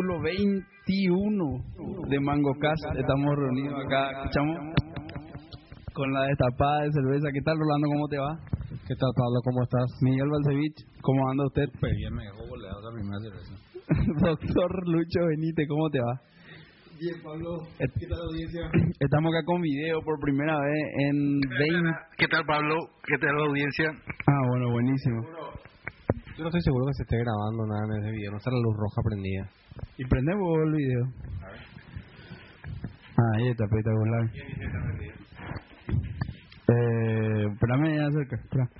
capítulo 21 de Mango Cast. Estamos reunidos acá, escuchamos con la destapada de cerveza. ¿Qué tal, Rolando? ¿Cómo te va? ¿Qué tal, Pablo? ¿Cómo estás? Miguel Balcevich, ¿cómo anda usted? Súper bien, me dejó boleado la primera cerveza. Doctor Lucho Benítez, ¿cómo te va? Bien, Pablo. ¿Qué tal, audiencia? Estamos acá con video por primera vez en 20... ¿Qué tal, Pablo? ¿Qué tal la audiencia? Ah, bueno, buenísimo. Yo no estoy seguro que se esté grabando nada en ese video. No está la luz roja prendida. Y prendemos el video. Ah, ahí está espectacular. Eh, espérame, ya cerca. Espera.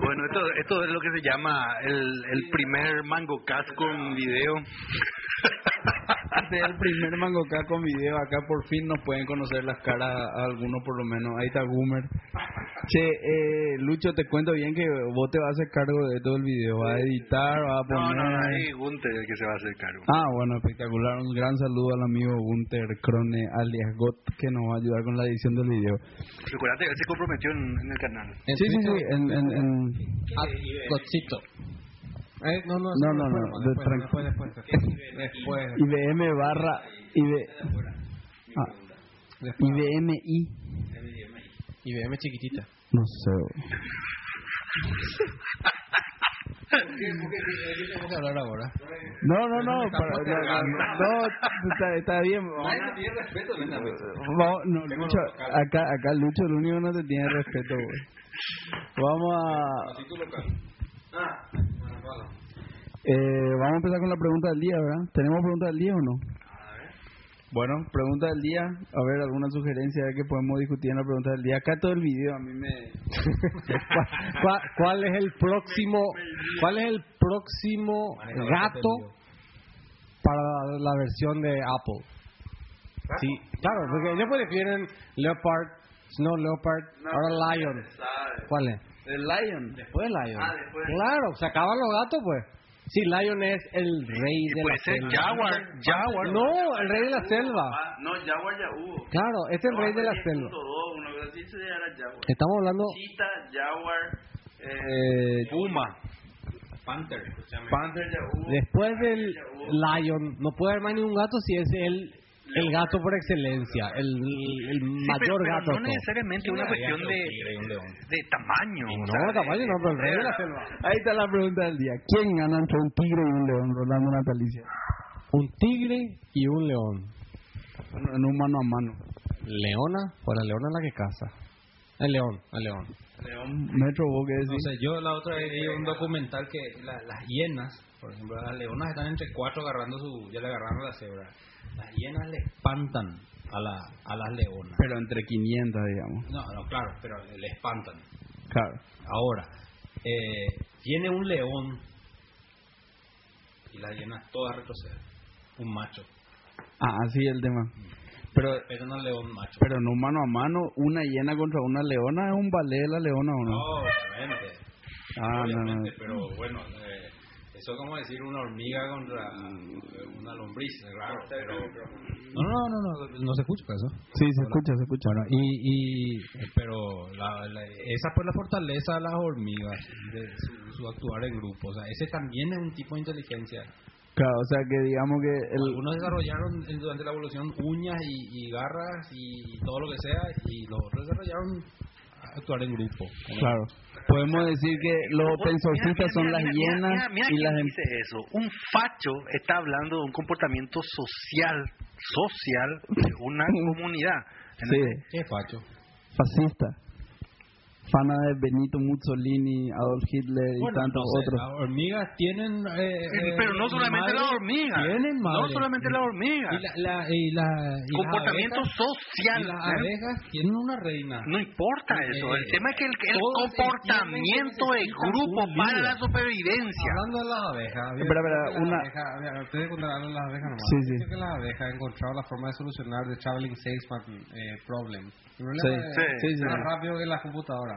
Bueno, esto, esto es lo que se llama el, el primer Mango Cast con video. Este es el primer mangocá con video. Acá por fin nos pueden conocer las caras a algunos por lo menos. Ahí está Goomer. Che, eh, Lucho, te cuento bien que vos te vas a hacer cargo de todo el video. Va a editar, va a No, poner... no, no, ahí Gunter el que se va a hacer cargo. Ah, bueno, espectacular. Un gran saludo al amigo Gunter Crone, alias Got, que nos va a ayudar con la edición del video. Recuerda, él se comprometió en, en el canal. Sí, sí, sí. En, en, en- Gotcito. Eh, no, no, No, no, no, de Después, tranqui- después, después. Después. IBM barra... IB... Ah, IBMI. IBM chiquitita. No sé. No, no, no. para- no, no, está, está bien. Vamos, no, Lucho, acá, acá Lucho, el único que no te tiene respeto, güey. Vamos a... Eh, vamos a empezar con la pregunta del día, ¿verdad? ¿Tenemos pregunta del día o no? Bueno, pregunta del día. A ver, alguna sugerencia que podemos discutir en la pregunta del día. Acá todo el video a mí me... ¿Cuál, cuál- cuál es el próximo cuál es el próximo gato para la versión de Apple? Sí, claro, porque ellos prefieren Leopard, Snow Leopard, ahora Lion. ¿Cuál es? El Lion. Después Lion. Ah, después. Claro, se acaban los gatos, pues. Sí, Lion es el rey de la selva. Jaguar, Jaguar. No, el rey de la selva. Ah, no, Jaguar ya hubo. Claro, este es el rey de la selva. 10.2, una cosa así, ese ya era Jaguar. Estamos hablando. Chita, Jaguar, eh, Eh, Puma. Panther. Panther ya hubo. Después del Lion, no puede haber más ningún gato si es el, el gato por excelencia, el, el Sí, mayor pero, pero gato. no necesariamente una cuestión de, de tamaño. o No, sea, tamaño no, pero el rey de la selva. Ahí está la pregunta del día. ¿Quién gana entre un tigre y un león, Rolando Natalicia? Un tigre y un león. En un mano a mano. Leona, pues la leona es la que caza. El león, el león. León, Metro, ¿vos qué decís? No sé, yo la otra vez vi un documental que la- las hienas, por ejemplo, las leonas están entre cuatro agarrando su, ya le agarraron la cebra. Las hienas le espantan a, la, a las leonas. Pero entre 500, digamos. No, no, claro, pero le espantan. Claro. Ahora, eh, viene un león y las hienas todas retroceden. Un macho. Ah, así es el tema. Pero Respetan al león macho. pero no mano a mano, una hiena contra una leona es un ballet de la leona o no. No, obviamente. Ah, no, no. obviamente, pero bueno, eh, eso es como decir una hormiga contra una lombriz, claro. Pero, no, no, no, no, no se escucha eso. Sí, se escucha, se escucha. Bueno, y, y pero la, la- esa fue la fortaleza de las hormigas, de su, su actuar en grupo. O sea, ese también es un tipo de inteligencia. Claro, o sea que digamos que el... Algunos desarrollaron durante la evolución uñas y, y garras y todo lo que sea, y los otros desarrollaron actuar en grupo. Claro. Podemos decir que los mira, son las hienas mira, mira y las... dice eso. Un facho está hablando de un comportamiento social, social de una comunidad. Sí, ¿Qué facho? fascista. Fana de Benito Mussolini, Adolf Hitler y Bueno, tantos no sé, otros. Las hormigas tienen. eh, eh, Pero no solamente madre, la hormiga. Tienen No madre. solamente la hormiga. Y, la, la, y, la, y las Comportamiento abejas- social. Y las ¿eh? abejas tienen una reina. No importa eso. El Eh, tema es que el, el comportamiento entienden que de necesitan grupo para la supervivencia. Hablando de las abejas, había Espera, espera, que las una- abejas- había- Antes de contar algo de las abejas nomás. Sí, sí. que las abejas han encontrado la forma de solucionar the traveling salesman eh, problem. El problema Sí, es sí, sí, más sí. rápido que la computadora.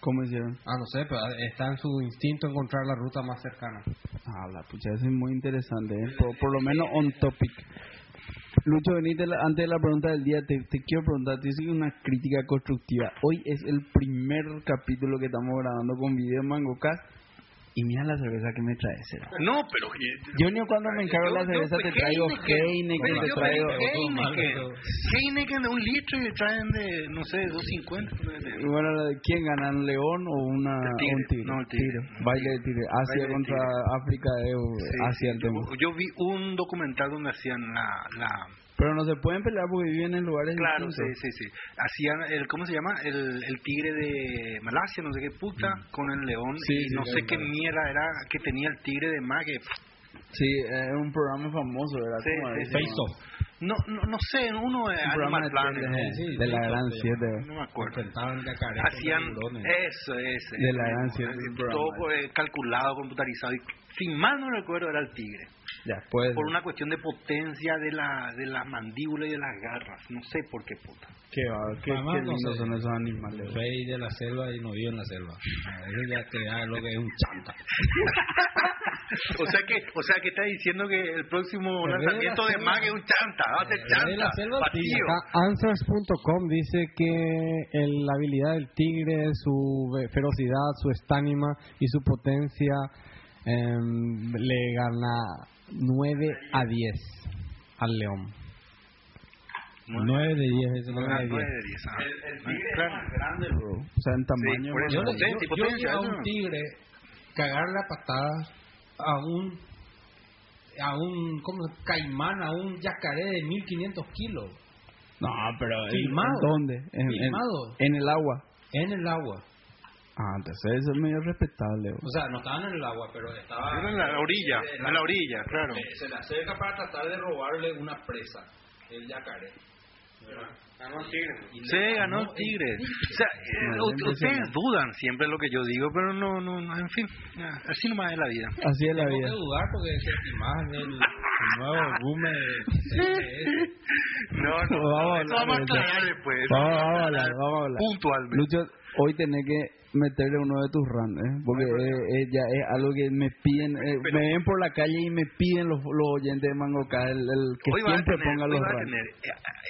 ¿Cómo hicieron? Ah, no sé, pero está en su instinto encontrar la ruta más cercana. Ah, la pucha, eso es muy interesante, ¿eh? por, por lo menos on topic. Lucho la- antes de la pregunta del día, te, te quiero preguntar, te hice una crítica constructiva. Hoy es el primer capítulo que estamos grabando con video en MangoCast Y mira la cerveza que me trae. será. No, pero... Junior, cuando me encargo la cerveza, te traigo Heineken, te traigo... Heineken. Heineken de un litro y traen de, no sé, 250. Y bueno, ¿quién gana? ¿Un león o una, un tigre? No, el tigre. Baile de tigre. Asia contra. África, eh, Asia el tema. yo vi un documental donde hacían la... Pero no se pueden pelear porque viven en lugares Claro, sí, distintos. sí, sí. Hacían el, ¿cómo se llama? El, el tigre de Malasia, no sé qué puta, con el león. Sí, y sí, no sí, sé qué claro. mierda era que tenía el tigre de más que... Sí, es un programa famoso, ¿verdad? Sí, ¿Cómo sí, sí. Face Off. No, no, no sé, uno de Animal de Planet. sí, de la sí, gran sí, 7. No me acuerdo. Hacían eso, ese. De la gran mismo. siete del Todo programa. eh, calculado, computarizado. Y, sin mal no recuerdo, era el tigre. Ya, pues. Por una cuestión de potencia de la, de la mandíbula y de las garras. No sé por qué puta. Qué, qué, Además, qué no lindos sé. son esos animales. Rey de la selva y no vive en la selva. A veces ya te da lo que es un chanta. o sea que o sea que está diciendo que el próximo El de lanzamiento la de. Mag es un chanta. Va a ser El rey de la chanta. selva, Vacío. Acá Answers.com dice que el- la habilidad del tigre, su ferocidad, su estánima y su potencia em, le gana 9 a 10 al león. 9 de 10 es Ah, nueve de diez, ah. Claro. grande, bro. O sea, en tamaño. eso. Yo, Potencia, yo- vi a eso. un tigre cagarle a patadas a un a un como caimán, a un yacaré de 1500 kilos No, pero. ¿en- Filmado. ¿en ¿Dónde? En, en- Filmado. en el agua. en el agua. Ah, entonces eso es medio respetable. O sea, no estaban en el agua, pero estaba Era en la orilla, en la orilla, claro. Eh, Se le acerca para tratar de robarle una presa, el yacaré. Y le Se ganó el el tigre. O sea, eh, No, ustedes dudan siempre lo que yo digo, pero no, no, no, en fin, ah, así nomás es la vida. Así es la vida. que dudar porque es el el nuevo boom de No, Vamos a hablar después. Vamos a hablar, vamos a hablar. Puntualmente. Lucho, hoy tenés que meterle uno de tus runs, ¿eh? Porque eh, eh, ya es algo que me piden, eh, Pero- me ven por la calle y me piden los, los oyentes de Mangoca, el, el que Hoy va a siempre tener, ponga los runs. tener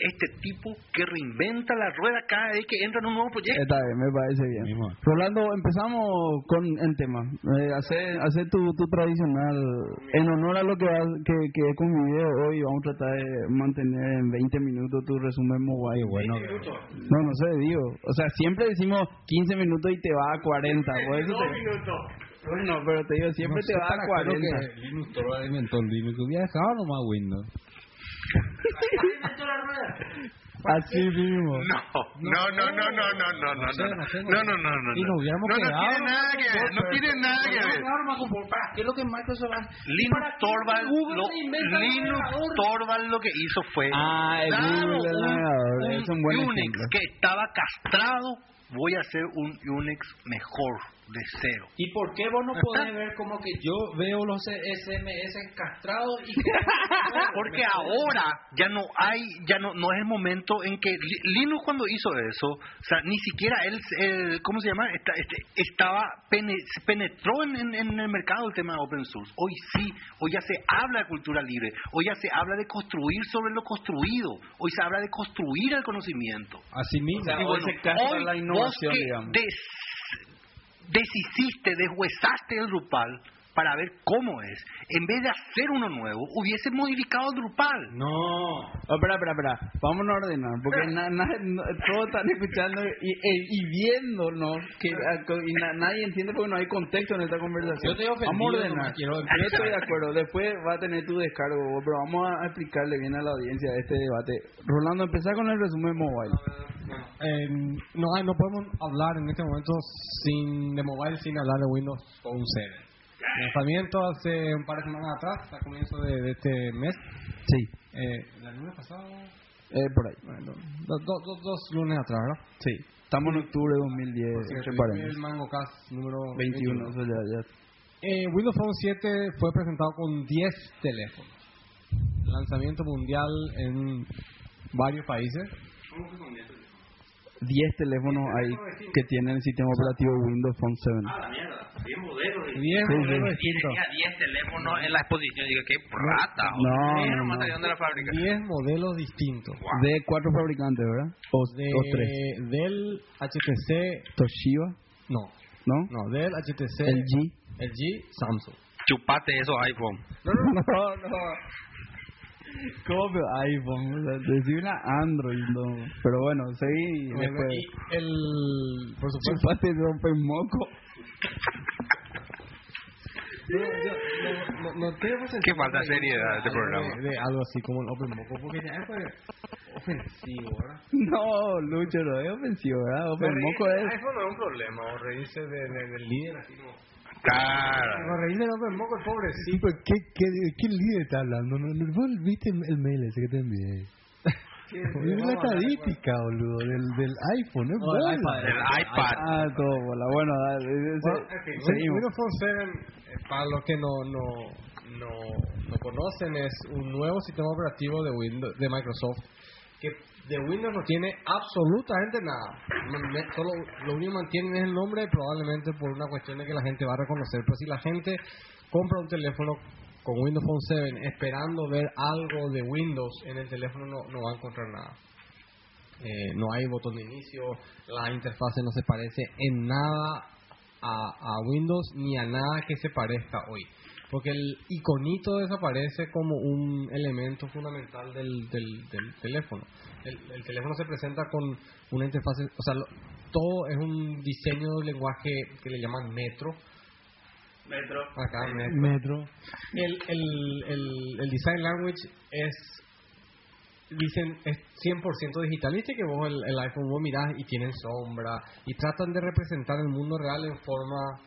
este tipo que reinventa la rueda cada vez que entra en un nuevo proyecto. Está bien, me parece bien. Mismo. Rolando, empezamos con el tema. Eh, hacer hacer tu, tu tradicional. En honor a lo que, que, que es con mi video hoy, vamos a tratar de mantener en 20 minutos tu resumen mobile. bueno. No, no sé, digo. O sea, siempre decimos 15 minutos y te va a 40. Por eso te... Bueno, pero te digo, siempre No te va a para qué lo 40. que Linux Torvald inventó el Linux. Hubiera dejado nomás Windows. Así mismo. No, no, no, no, no, no, no, no, No no, no no no, sé. no, no, no, Y nos hubiéramos no, no tiene nada que ver, no tiene nada que ver. ¿Qué es lo que Microsoft hace? Linux Torvald, lo, Linux? Torvald lo que hizo fue Ah, el Google un, un un Unix que estaba castrado, voy a hacer un Unix mejor, de cero. ¿Y por qué vos no Está. podés ver como que yo veo los SMS castrados y que... Porque ahora ya no hay, ya no, no es el momento en que Li- Linux cuando hizo eso, o sea, ni siquiera él, el, ¿cómo se llama? Esta- este, estaba, pene- penetró en, en- en el mercado el tema de open source. Hoy sí, hoy ya se habla de cultura libre, hoy ya se habla de construir sobre lo construido, hoy se habla de construir el conocimiento. Así mismo. O sea, Y hoy se la innovación, vos que digamos. Deshiciste, deshuesaste el Drupal para ver cómo es, en vez de hacer uno nuevo, hubiese modificado Drupal. No. Oh, espera, espera, espera. Vamos a ordenar, porque na- na- no- todos están escuchando y, e- y viéndonos, que, a- co- y na- nadie entiende porque no hay contexto en esta conversación. Yo estoy ofendido, Vamos a ordenar. Yo estoy de acuerdo. Después va a tener tu descargo, pero vamos a explicarle bien a la audiencia de este debate. Rolando, empezá con el resumen mobile. Eh, no, hay- no podemos hablar en este momento sin de mobile sin hablar de Windows Phone 7. Lanzamiento hace un par de semanas atrás, a comienzo de, de este mes. Sí, Eh, ¿La lunes pasado? eh, por ahí. Bueno, dos, dos, dos, dos lunes atrás, ¿verdad? Sí. Estamos en octubre de 2010, entre el. Mango Cast número 21, eso ya, ya. Eh, Windows Phone 7 fue presentado con 10 teléfonos. Lanzamiento mundial en varios países. 10 teléfonos ahí que tienen el sistema operativo Windows Phone 7. Ah, la mierda. 10 modelos. 10 Sí, modelos distintos. Tenía 10 teléfonos en la exposición. Digo, qué rata. No, no, no. salieron de la fábrica. 10 modelos distintos. De cuatro fabricantes, ¿verdad? O, De, o tres. Del HTC, Toshiba, no, ¿no? no, del HTC, LG. LG, Samsung. Chupate esos iPhone. No, no, no. ¿Cómo pero iPhone? O sea, decía una Android, no. Pero bueno, seguí después. Y el, por supuesto, Chupate rompe moco. No, yo, no, no, no tengo Qué falta de- seriedad este programa. De, de algo así como el Open Moco, porque ya es ofensivo, ¿verdad? No, Lucho, no es ofensivo, ¿verdad? Open moco es... iPhone no es un problema, o reírse de, de- del líder así como... Claro. O reírse del Open Moco, el pobrecito. Sí, pero ¿qué, qué, qué líder está hablando? ¿No, no, ¿Vos viste el, el mail ese que te envié? Es la estadística, boludo, del, del iPhone, es No, el bola. iPad, El iPad. Ah, todo bola. Bueno, dale, Bueno, seguimos. Windows Phone 7, eh, para los que no, no, no, no conocen, es un nuevo sistema operativo de Windows, de Microsoft que de Windows no tiene absolutamente nada. Solo lo único que mantienen es el nombre, probablemente por una cuestión de que la gente va a reconocer. Pero si la gente compra un teléfono con Windows Phone 7 esperando ver algo de Windows en el teléfono, no, va a encontrar nada. Eh, no hay botón de inicio, la interfase no se parece en nada a, Windows ni a nada que se parezca hoy. Porque el iconito desaparece como un elemento fundamental del, del teléfono. El, el teléfono se presenta con una interfase, o sea, lo- todo es un diseño de lenguaje que le llaman Metro. Metro. Acá, Metro. Metro. El, el, el, el design language es dicen es 100% digital. Viste que vos el, el iPhone vos mirás y tienen sombra y tratan de representar el mundo real en forma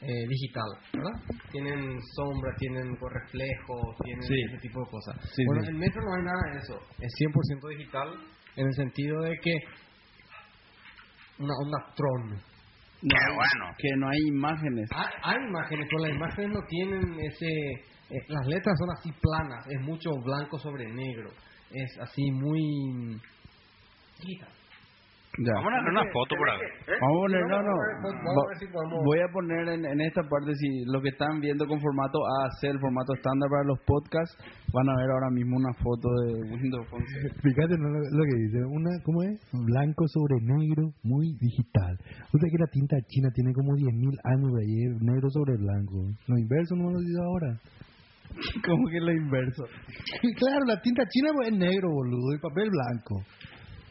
eh, digital, ¿verdad? Tienen sombra, tienen reflejos, tienen Sí. ese tipo de cosas. Sí, bueno, sí. en Metro no hay nada de eso. Es 100% digital en el sentido de que una onda Tron. No, Qué bueno. Que no hay imágenes. Hay, hay imágenes, pero las imágenes no tienen ese... eh, las letras son así planas, es mucho blanco sobre negro. Es así muy... digital. Ya. Vamos a darle una foto por acá. Vamos a poner, no, no. Voy a poner en, en esta parte, si lo que están viendo con formato AC, el formato estándar para los podcasts, van a ver ahora mismo una foto de Windows Phone. Fíjate ¿no? lo, lo que dice, una, ¿cómo es? Blanco sobre negro, muy digital. O sea que la tinta china tiene como 10.000 años de ahí, es negro sobre blanco. Lo inverso no me lo digo ahora. Como que lo inverso. Claro, la tinta china es negro, boludo, y papel blanco.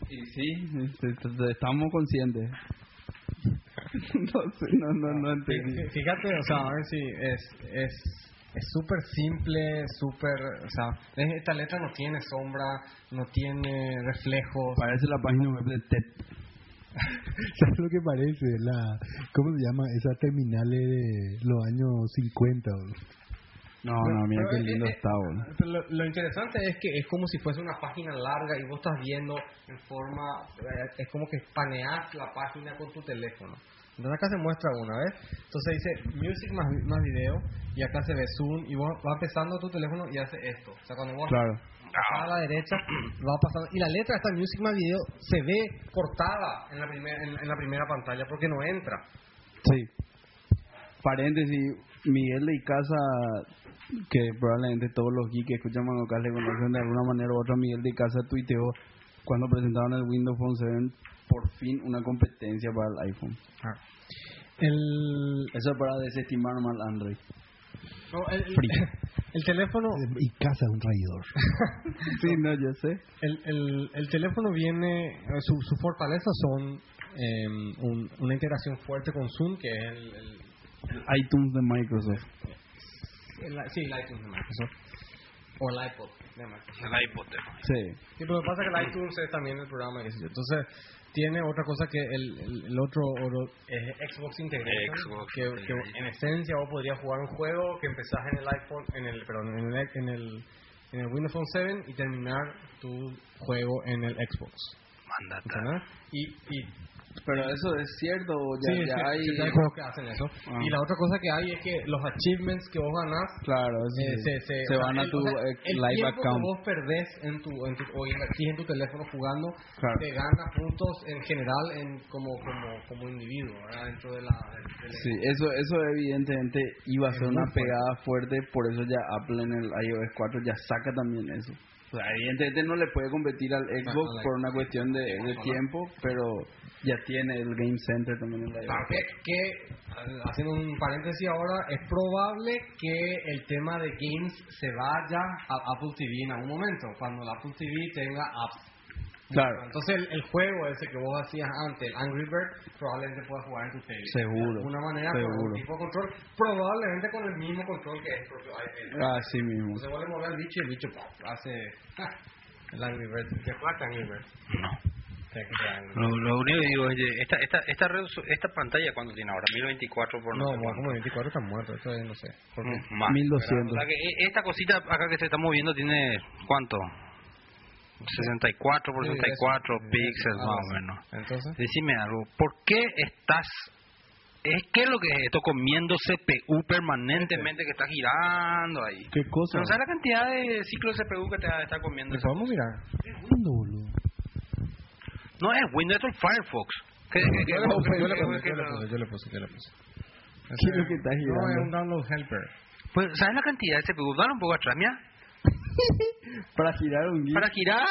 Y sí, este, estamos conscientes. no sé, no, no, no entendí. Fí- Fíjate, o sea, a ver si es... es es súper simple, súper, o sea, es- esta letra no tiene sombra, no tiene reflejos, Parece la página web de TED. ¿Sabes lo que parece? La, ¿Cómo se llama? Esas terminales de los años 50. No, no, mira qué es- lindo es- está. Pero lo, lo interesante es que es como si fuese una página larga y vos estás viendo en forma, eh, es como que paneas la página con tu teléfono. Entonces acá se muestra una vez, entonces dice music más, más video y acá se ve zoom y vos va empezando tu teléfono y hace esto. O sea, cuando vos Claro. a la derecha va pasando y la letra de esta music más video se ve cortada en la, primer- en, en la primera pantalla porque no entra. Sí. Paréntesis, Miguel de Icaza, que probablemente todos los geeks que escuchan Manocas le conocen de alguna manera u otra, Miguel de Icaza tuiteó cuando presentaron el Windows Phone 7 por fin una competencia para el iPhone. El, Eso para desestimar mal Android. no, el, el- el teléfono Y casa es un traidor. Sí, no, yo sé. El, el, el teléfono viene, eh, su, su fortaleza son eh, un- una integración fuerte con Zoom, que es el, el- iTunes de Microsoft. el- sí, el iTunes de Microsoft, o el iPod de Microsoft. El iPod. Sí. Sí, pero lo que pasa es que el iTunes es también el programa, sé yo. entonces tiene otra cosa que el, el, el otro, oro- es Xbox Integration, Xbox que, que en esencia vos podrías jugar un juego que empezás en el iPhone, en el, perdón, en el, en el, en el Windows Phone 7 y terminar tu juego en el Xbox. ¿entendés? Y, y Pero eso es cierto, ya, Sí, ya hay... hay juegos que hacen eso. Ah. Y la otra cosa que hay es que los achievements que vos ganás Claro, eh, se, se, se van a tu o sea, el live tiempo account. que vos perdés en tu, en tu, o invertís en tu teléfono jugando, Claro. te gana puntos en general en como como como individuo, ¿verdad? Dentro de la... del- del- Sí, eso, eso evidentemente iba a ser una pegada fuerte, por eso ya Apple en el iOS 4 ya saca también eso. O sea, evidentemente no le puede competir al Xbox like- por una cuestión de, de tiempo, pero ya tiene el Game Center también en la que, que, eh, haciendo un paréntesis ahora, es probable que el tema de games se vaya a Apple TV en algún momento, cuando el Apple TV tenga apps. Claro, Entonces el, el juego ese que vos hacías antes, el Angry Bird, probablemente puedas jugar en tu tele. Seguro, De alguna manera, con seguro. un tipo de control, probablemente con el mismo control que es el propio iPad. así mismo. Entonces vos le mueves al bicho y el bicho ¡pum! hace ¡ja! el Angry Bird. ¿Qué juega Angry Bird? No. ¿Qué juega Angry Lo, lo único que digo es, esta, esta, esta, resolu- esta pantalla, ¿cuánto tiene ahora? 1024 por no, No, cuánto. como 24 está muerto, eso es, no sé. ¿Por qué? Mm, más. 1200. O sea que e- esta cosita acá que se está moviendo tiene, ¿cuánto? 64 por Sí, 64 eso, píxeles más o así. menos. Entonces, Decime algo, ¿por qué estás... Es, ¿Qué es lo que es esto? Comiendo CPU permanentemente que está girando ahí. ¿Qué cosa? ¿No sabes la cantidad de ciclos de CPU que te está comiendo? ¿le eso? podemos mirar? ¿Cuándo, boludo? No es Windows, es el Firefox. ¿Qué, qué- qué- Yo le puse, qué- yo le puse, qué- yo le puse, yo le puse, yo le puse. ¿Qué es lo que estás No, es girando? un download helper. Pues, ¿sabes la cantidad de CPU? Dale un poco atrás, mira. Para girar un gig. Para girar.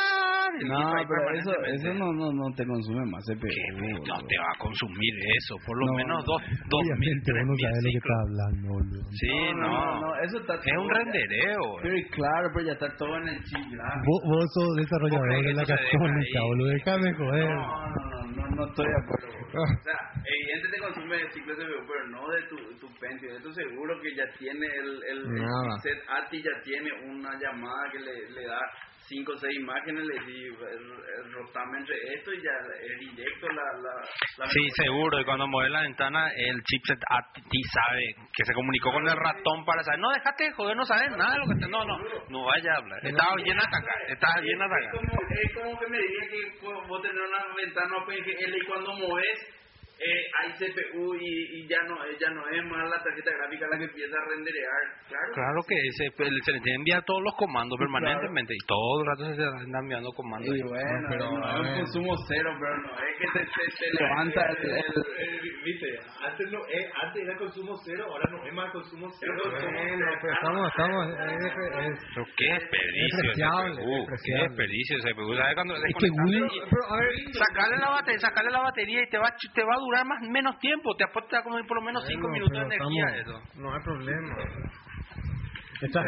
el No, GIF pero eso, eso no, no, no te consume más CPU. ¿Qué? No te va a consumir eso. Por lo No, menos dos, dos mil, Obviamente tres no lo que estás hablando, boludo. Sí, no. no, eso está Es un rendereo. Pero claro, pero ya está todo en el chip. Vos, vos sos desarrollador ¿Vos crees de la católica, boludo. Déjame joder. No, no, no, no, no estoy de acuerdo. Boludo. O sea, evidentemente te consume ciclos de CPU, pero no de tu, tu Pentium. Esto seguro que ya tiene el, el, el chipset ATI, ya tiene una llamada que le, le da 5 o 6 imágenes, le di el, el rotame entre esto y ya es directo la... la, la Sí, seguro. Y cuando mueve la ventana, el chipset a ti sabe que se comunicó con el ratón para saber. No, déjate de joder, no sabes nada de lo que está. No, no, no vaya a hablar. Estaba llena de caca. Estaba llena de Es como, es como que me diría que vos tenés una ventana OpenGL y cuando moves eh, hay CPU y, y ya no eh, ya no es más la tarjeta gráfica la que empieza a renderear. Claro. Claro que se, se le tiene que enviar todos los comandos Sí, claro. permanentemente y todo el rato se le están enviando comandos. Y bueno, pero, no, a es un ver. consumo cero, pero no es que te, te, te levanta el, el- Viste, antes, no, eh, antes era consumo cero, ahora no es más consumo cero. Bueno, pero estamos, estamos, es, es- Pero qué desperdicio CPU, qué desperdicio CPU. ¿Sabes cuando Es que pero, a ver, sacarle la batería, sacarle la batería y te va te va a durar más menos tiempo, te aporta como por lo menos 5 Bueno, minutos de energía estamos- eso. No hay problema. Está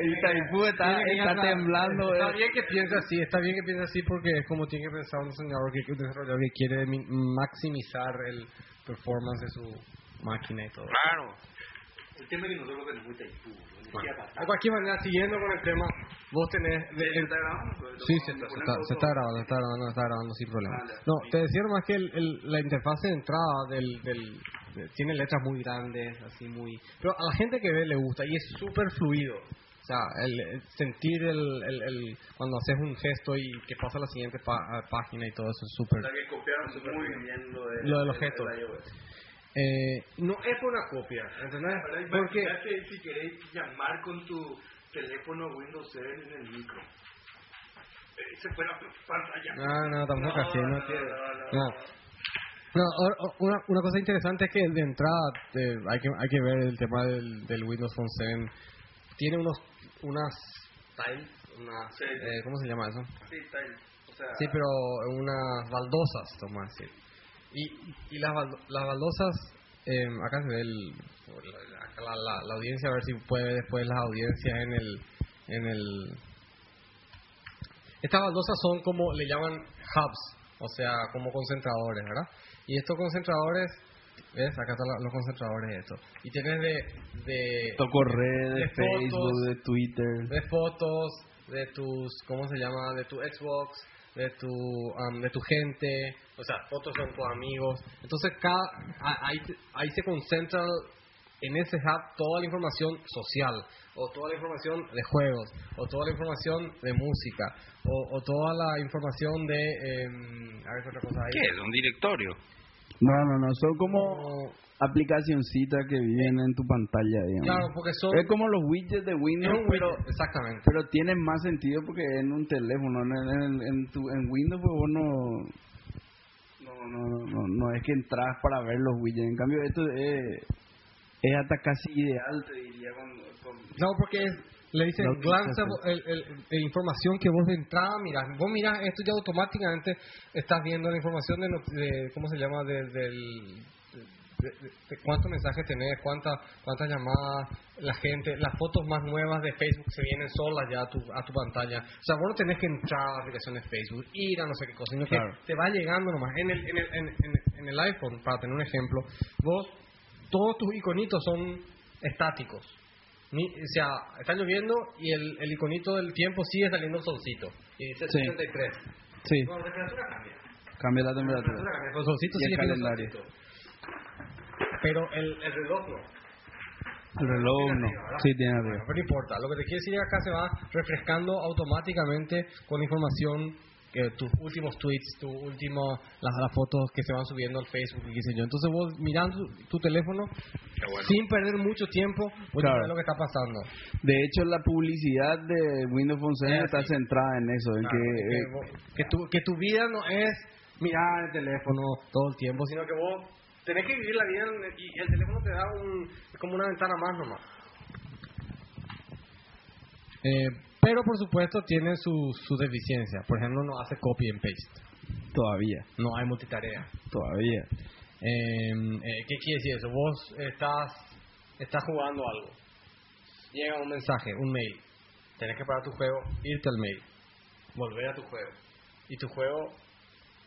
Itaipú está, está temblando. Está eh. bien que piense así, está bien que piense así porque es como tiene que pensar un diseñador que, un desarrollador que quiere mi- maximizar el performance de su máquina y todo. Claro. El tema es que nosotros tenemos Itaipú, boludo, Bueno, de cualquier manera, siguiendo con el tema, vos tenés... de- el- ¿Está grabando? Sí, se está, le se, está, foto. se está grabando, está grabando, está grabando sin problema. Ya. No, te decía más que el, el- la interfaz de entrada del, del, de- tiene letras muy grandes, así muy... Pero a la gente que ve le gusta y es súper fluido. O sea, el, el sentir el, el, el- cuando haces un gesto y que pasa a la siguiente pa- a página y todo eso es O súper... sea que copiaron muy bien lo, de, Lo del objeto. iOS. Eh, no es una copia, ¿entendés? Porque... si queréis llamar con tu teléfono Windows 7 en el micro. Eh, Se fue la pantalla. No, no, tampoco así, no, no, quiero. no, No. No, ahora, una, una cosa interesante es que de entrada eh, hay que hay que ver el tema del, del Windows Phone 7. Tiene unos unas tiles, unas, Sí, eh, ¿cómo se llama eso? Sí, ahí. O sea, Sí, pero unas baldosas, vamos a decir. Y, y las, las baldosas, eh, acá se ve el, la, la, audiencia, a ver si puede ver después las audiencias en el, en el... Estas baldosas son como, le llaman hubs, o sea, como concentradores, ¿verdad? Y estos concentradores, ¿ves? Acá están los concentradores de esto. Y tienes de... de Tocó red, de de Facebook, fotos, de Twitter. de fotos, de tus, ¿cómo se llama? De tu Xbox, de tu, um, de tu gente, o sea, fotos con tus amigos. Entonces, cada, ahí, ahí se concentra en ese hub toda la información social, o toda la información de juegos, o toda la información de música, o, o toda la información de, em, a ver qué otra cosa hay. ¿Qué es? ¿Un directorio? No, no, no, son como Aplicacioncitas que viven en tu pantalla, digamos. Claro, porque son... Es como los widgets de Windows, pero exactamente. pero tienen más sentido porque en un teléfono, en, en, en, tu, en Windows, pues vos no, no, no, no, no es que entras para ver los widgets. En cambio, esto es, es hasta casi ideal, te diría. Con, con- No, porque es, le dice Lo que glanceable, el, el- el información que vos de entrada mirás. Vos mirás esto ya automáticamente estás viendo la información de ¿cómo se llama? De, del- de- cuántos mensajes tenés, cuántas cuántas llamadas, la gente, las fotos más nuevas de Facebook se vienen solas ya a tu, a tu pantalla. O sea, vos no tenés que entrar a la aplicación de Facebook, ir a no sé qué cosa, sino Claro. que te va llegando nomás. En el, en, el, en, en- en el iPhone, para tener un ejemplo, vos, todos tus iconitos son estáticos. Ni- o sea, está lloviendo y el, el iconito del tiempo sigue saliendo el solcito. Y dice Sí. 73. Sí, Bueno, la temperatura cambia. cambia la La temperatura. temperatura cambia, el solcito Y el sigue calendario. solcito. Pero el, el reloj no. El reloj no. Sí, tiene Bueno, arriba. pero no importa. Lo que te quiero decir es que acá se va refrescando automáticamente con información que tus últimos tweets, tu último, las, las fotos que se van subiendo al Facebook y qué sé yo. Entonces vos mirando tu, tu teléfono sin perder mucho tiempo, vos Claro. lo que está pasando. De hecho, la publicidad de Windows Phone 7 Eh, está centrada en eso, en Claro, que... es que, eh, vos- que tu, que tu vida no es mirar el teléfono todo el tiempo, sino que vos tenés que vivir la vida y el teléfono te da un, es como una ventana más nomás. Eh, pero por supuesto tiene sus su deficiencias. Por ejemplo, no hace copy and paste. todavía, No hay multitarea. todavía. Eh, eh, ¿Qué quiere decir eso? Vos estás, estás jugando algo. Llega un mensaje, un mail. Tenés que parar tu juego, irte al mail, volver a tu juego. Y tu juego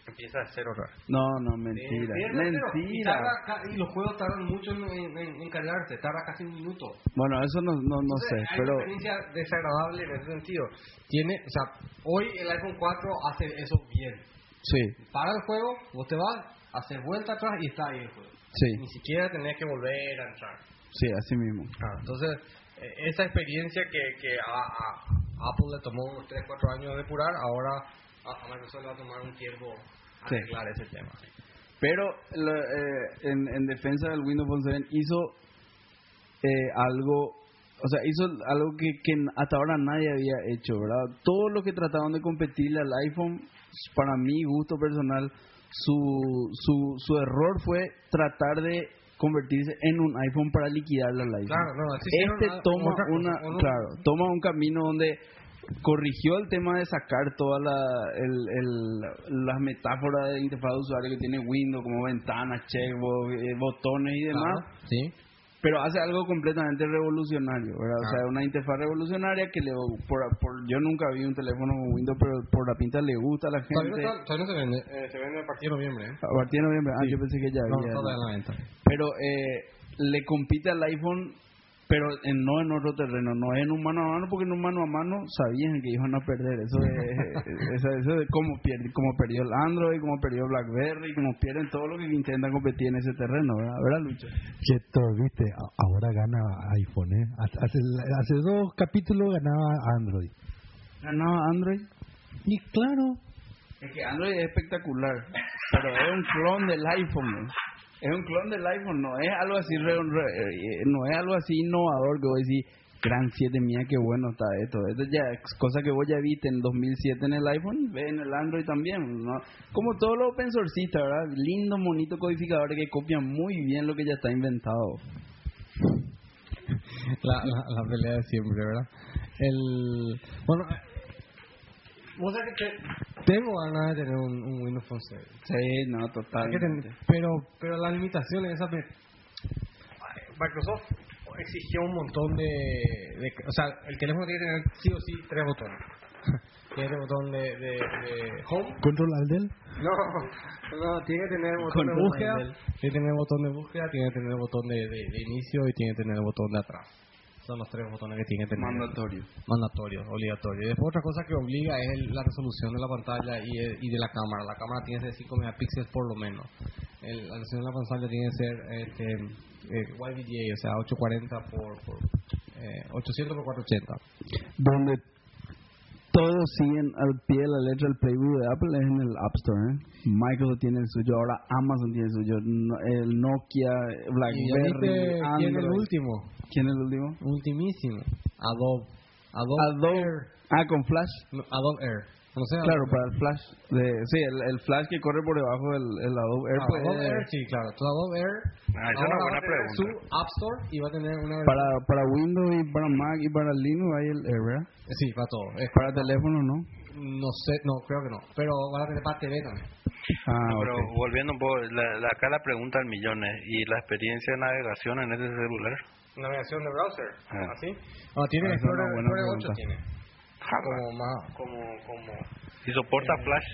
empieza de cero otra vez. No, no, mentira. De cero. Y, Mentira. tarda y los juegos tardan mucho en, en, en- cargarse, tarda casi un minuto. Bueno, eso no, no, no sé, Entonces, hay pero... una experiencia desagradable en ese sentido. Tiene, o sea, hoy el iPhone 4 hace eso bien. Sí, Para el juego, vos te vas, haces vuelta atrás y está ahí el juego. sí, Ni siquiera tenés que volver a entrar. sí, así mismo. Ah, entonces, eh, esa experiencia que, que a, a Apple le tomó unos 3, 4 años depurar, ahora a, a Microsoft le va a tomar un tiempo Sí. arreglar ese tema. Pero lo- eh, en, en defensa del Windows Phone 7 hizo eh, algo, o sea, hizo algo que, que hasta ahora nadie había hecho, ¿verdad? Todos los que trataron de competirle al iPhone, para mi gusto personal, su, su, su error fue tratar de convertirse en un iPhone para liquidarle al iPhone. Claro, no, este a- toma una, no- claro, toma un camino donde corrigió el tema de sacar todas la, el, el- las metáforas de interfaz de usuario que tiene Windows, como ventanas, checkbox, eh, botones y demás, Claro, sí. pero hace algo completamente revolucionario, ¿verdad? O sea, una interfaz revolucionaria que le, por, por- yo nunca vi un teléfono con Windows, pero por la pinta le gusta a la Todavía gente. no, todavía no se vende, eh, se vende a partir de noviembre. ¿eh? A partir de noviembre, ah, yo pensé que ya No, había. no venta. Pero eh, le compite al iPhone, pero en, no en otro terreno, no en un mano a mano, porque en un mano a mano sabían que iban a perder. Eso es, eso, eso es como, pierde, como perdió el Android, como perdió BlackBerry, como pierden todo lo que intentan competir en ese terreno, ¿verdad? ¿Verdad, Lucho? Cheto, viste, ahora gana iPhone, ¿eh? Hace, hace- hace dos capítulos ganaba Android. ¿Ganaba Android? Y claro, Es que Android es espectacular, pero es un clon del iPhone. ¿no? Es un clon del iPhone, no es algo así re- re- eh, no es algo así innovador que vos decís, gran 7 mía, qué bueno está esto. Esto ya es cosa que vos ya viste en 2007 en el iPhone, ve en el Android también, ¿no? Como todos los open sourceistas, ¿verdad? Lindo, bonito codificadores que copian muy bien lo que ya está inventado. La, la, la pelea de siempre, ¿verdad? El, bueno, eh, vos sabés que tengo ganas de tener un, un Windows Phone 7. Sí, no, totalmente. pero, pero las limitaciones, esas de- Microsoft exigió un montón de, de- O sea, el teléfono tiene que tener sí o sí tres botones. tiene el botón de, de, de home. control al del. No, no, tiene que tener botón de búsqueda. Tiene que tener botón de búsqueda, tiene que tener el botón de, de, de inicio y tiene que tener el botón de atrás. Son los tres botones que tiene que tener. Mandatorio. Mandatorio, obligatorio. Y después otra cosa que obliga es el- la resolución de la pantalla y, el- y de la cámara. La cámara tiene que ser 5 megapíxeles por lo menos. El- la resolución de la pantalla tiene que ser este, eh, YVGA, o sea, 840 por, por eh, 800 por 480. donde todos siguen al pie de la letra el playbook de Apple es en el App Store. ¿eh? Microsoft tiene el suyo, ahora Amazon tiene el suyo, el Nokia, BlackBerry, viste quién es el Android. último, ¿Quién es el último? ultimísimo. Adobe. Adobe, Adobe. Air. Ah, con Flash. No, Adobe Air. ¿Conoces Claro, para el flash. De, sí, el, el flash que corre por debajo del el Adobe Air. Ah, pues, Adobe eh, Air, sí, claro. Tu Adobe Air Ah, esa es una buena pregunta. su App Store y va a tener una para, para Windows y para Mac y para Linux hay el Air, ¿verdad? Sí, para todo. Es Para teléfono, ¿no? No sé, no, creo que no. Pero van a tener para TV también. Ah, No, pero volviendo un poco, la, la- acá la pregunta del millón es, ¿y la experiencia de navegación en este celular? Navegación de browser. Ah. ¿Así? No, tiene Ah, Explorer, 8 pregunta. tiene. Como más, como, como... ¿Y soporta Eh, Flash?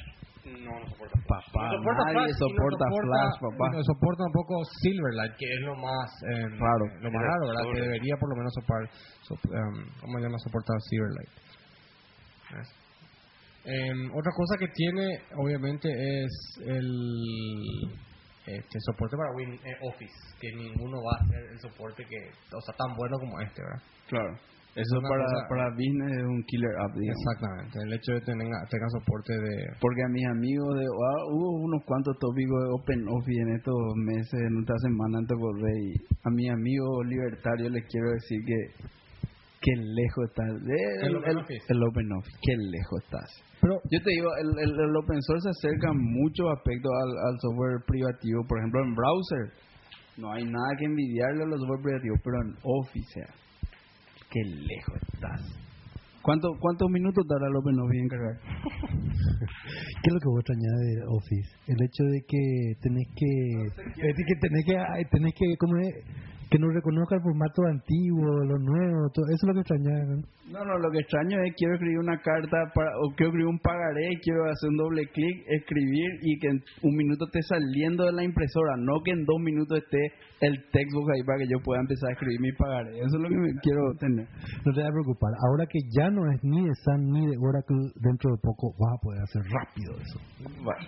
No, no soporta Flash. Papá, no soporta nadie Flash y no soporta Flash, papá. No soporta un poco Silverlight, que es lo más eh, Raro. Lo más raro, ¿verdad? Que debería por lo menos soportar, sop- em, ¿cómo se llama? Soportar Silverlight. Em, otra cosa que tiene, obviamente, es el este, soporte para Win eh, Office, que ninguno va a hacer el soporte que, o sea, tan bueno como este, ¿verdad? Claro. Eso para, cosa- para business es un killer app, digamos. Exactamente, el hecho de tener tenga soporte de Porque a mis amigos, de, ah, hubo unos cuantos tópicos de Open Office en estos meses, en esta semana antes de volver. Y a mis amigos libertarios les quiero decir que qué lejos estás. El, El Open Office. el Open Office, qué lejos estás. Pero Yo te digo, el, el, el open source se acerca muchos aspectos al, al software privativo. Por ejemplo, en browser no hay nada que envidiarle a los software privativos, pero en Office, qué lejos estás. ¿Cuánto, ¿Cuántos minutos tarda Open Office en cargar? ¿Qué es lo que vos extrañás de Office? El hecho de que tenés que... Es decir, que tenés que... Tenés que ¿cómo es? Que no reconozca el formato antiguo, lo nuevo, todo. Eso es lo que extrañás. ¿no? No, no, lo que extraño es quiero escribir una carta para, o quiero escribir un pagaré y quiero hacer un doble clic, escribir y que en un minuto esté saliendo de la impresora, no que en dos minutos esté el textbook ahí para que yo pueda empezar a escribir mi pagaré. Eso es lo que me quiero tener. No te vayas a preocupar. Ahora que ya no es ni de Sun ni de Oracle, dentro de poco vas a poder hacer rápido eso.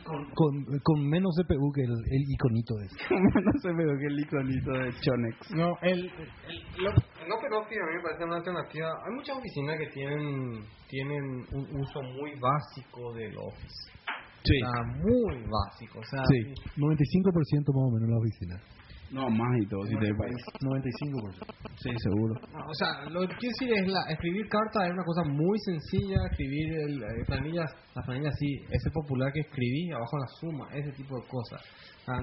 Con, con, con menos CPU que el, el iconito ese. no se me ve que el iconito de Chonex. No, el, el, lo, el OpenOffice a mí me parece una alternativa. Hay muchas oficinas que tienen tienen un uso muy básico del Office. Sí. O sea, muy básico. O sea, Sí, 95% más o menos en la oficina. No, más y todo, si te parece. 95%. Sí, seguro. No, o sea, lo que quiero decir es la, escribir cartas es una cosa muy sencilla, escribir el, eh, planillas, las planillas sí, ese popular que escribí abajo la suma, ese tipo de cosas. Tan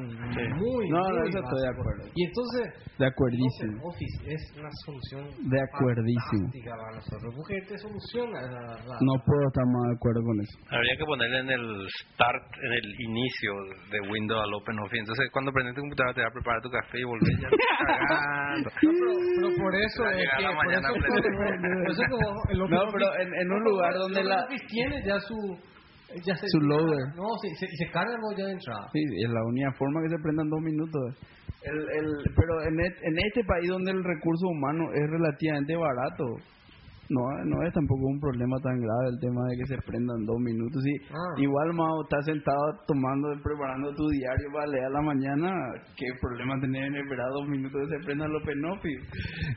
muy, No, no, muy eso estoy de acuerdo. Y entonces, De acuerdísimo. Office es una solución De acuerdísimo. fantástica para nosotros, porque te soluciona la, la- No puedo estar más de acuerdo con eso. Habría que ponerle en el start, en el inicio de Windows al OpenOffice. Entonces, cuando prendes tu computadora, te va a preparar tu café y volver ya cagando. Pero por eso es que, la por eso, por eso No, pero en- en un no, lugar donde la- tiene ya su ya se, Su loader. no se, se, se carga ya de entrada Sí, es la única forma que se prendan dos minutos. El, el, pero en, et- en este país donde el recurso humano es relativamente barato, no, no es tampoco un problema tan grave el tema de que se prendan dos minutos. Sí, Ah. Igual, Mao, estás sentado tomando, preparando tu diario para leer a la mañana. ¿Qué problema tener en esperar dos minutos que se prendan los penofis?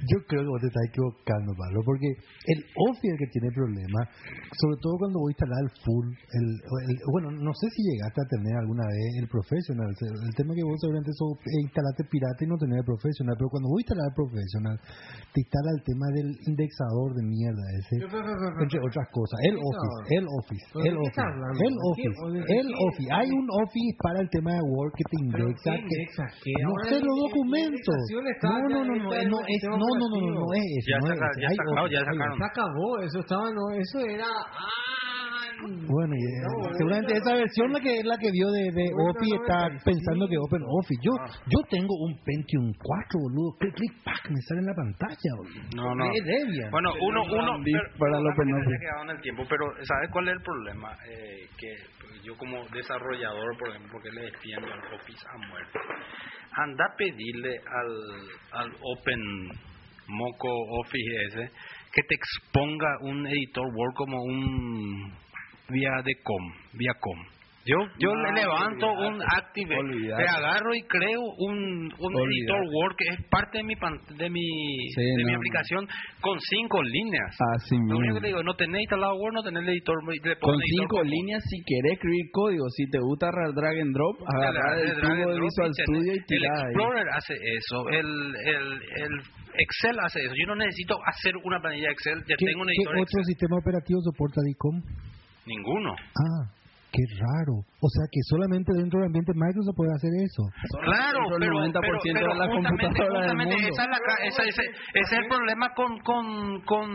Yo creo que vos te estás equivocando, Pablo, porque el Office es el que tiene problemas, sobre todo cuando voy a instalar el full. El, el- bueno, no sé si llegaste a tener alguna vez el professional. El tema que vos seguramente so- eh, instalaste pirata y no tenés el professional, pero cuando voy a instalar el professional, te instala el tema del indexador de mierda ese, entre otras cosas. El Office, el Office, ¿Pero de el Office, el. Office, ¿O de el? Office. Hay un Office para el tema de Word que te indexa. ¿qué que-. No sé los documentos. No, no, no, no, no, no es, no, no, no, no, no operativo. es eso. Ya no es ya sacaron, ya sacaron. se acabó eso estaba no eso era ah, Bueno, y, No, seguramente esa versión la que es la que vio de, de está 95. pensando que Open Office. Yo Ah. yo tengo un Pentium 4, boludo. Clic, clic, pac, me sale en la pantalla, boludo. No, no. Es Debian. Bueno, uno, uno, pero- para el quedado en el tiempo, pero ¿sabes cuál es el problema? Eh, que yo como desarrollador, por ejemplo, porque le defiendo al Office a muerte, anda a pedirle al, al Open Moco Office ese que te exponga un editor Word como un vía de com, vía com. Yo yo No, le levanto olvídate, un Active, olvídate. le agarro y creo un, un editor Word que es parte de mi pan- de mi Sí, de mi no. aplicación con cinco líneas. Así Lo único que le digo, no tenés instalado Word, no tenés el editor. le Con editor cinco líneas, si querés escribir código, si te gusta drag and drop, agarrar el tubo de Visual y Studio y El tirar ahí. Explorer hace eso, el, el, el Excel hace eso. Yo no necesito hacer una planilla Excel, ya ¿Qué, tengo un qué editor otro Excel. sistema operativo soporta DICOM? Ninguno. Ah, qué raro. O sea que solamente dentro del ambiente Microsoft puede hacer eso. Claro, del pero, 90% pero, de pero justamente, computadoras del justamente mundo. esa es la ca- esa- ese, ese es el problema con con con,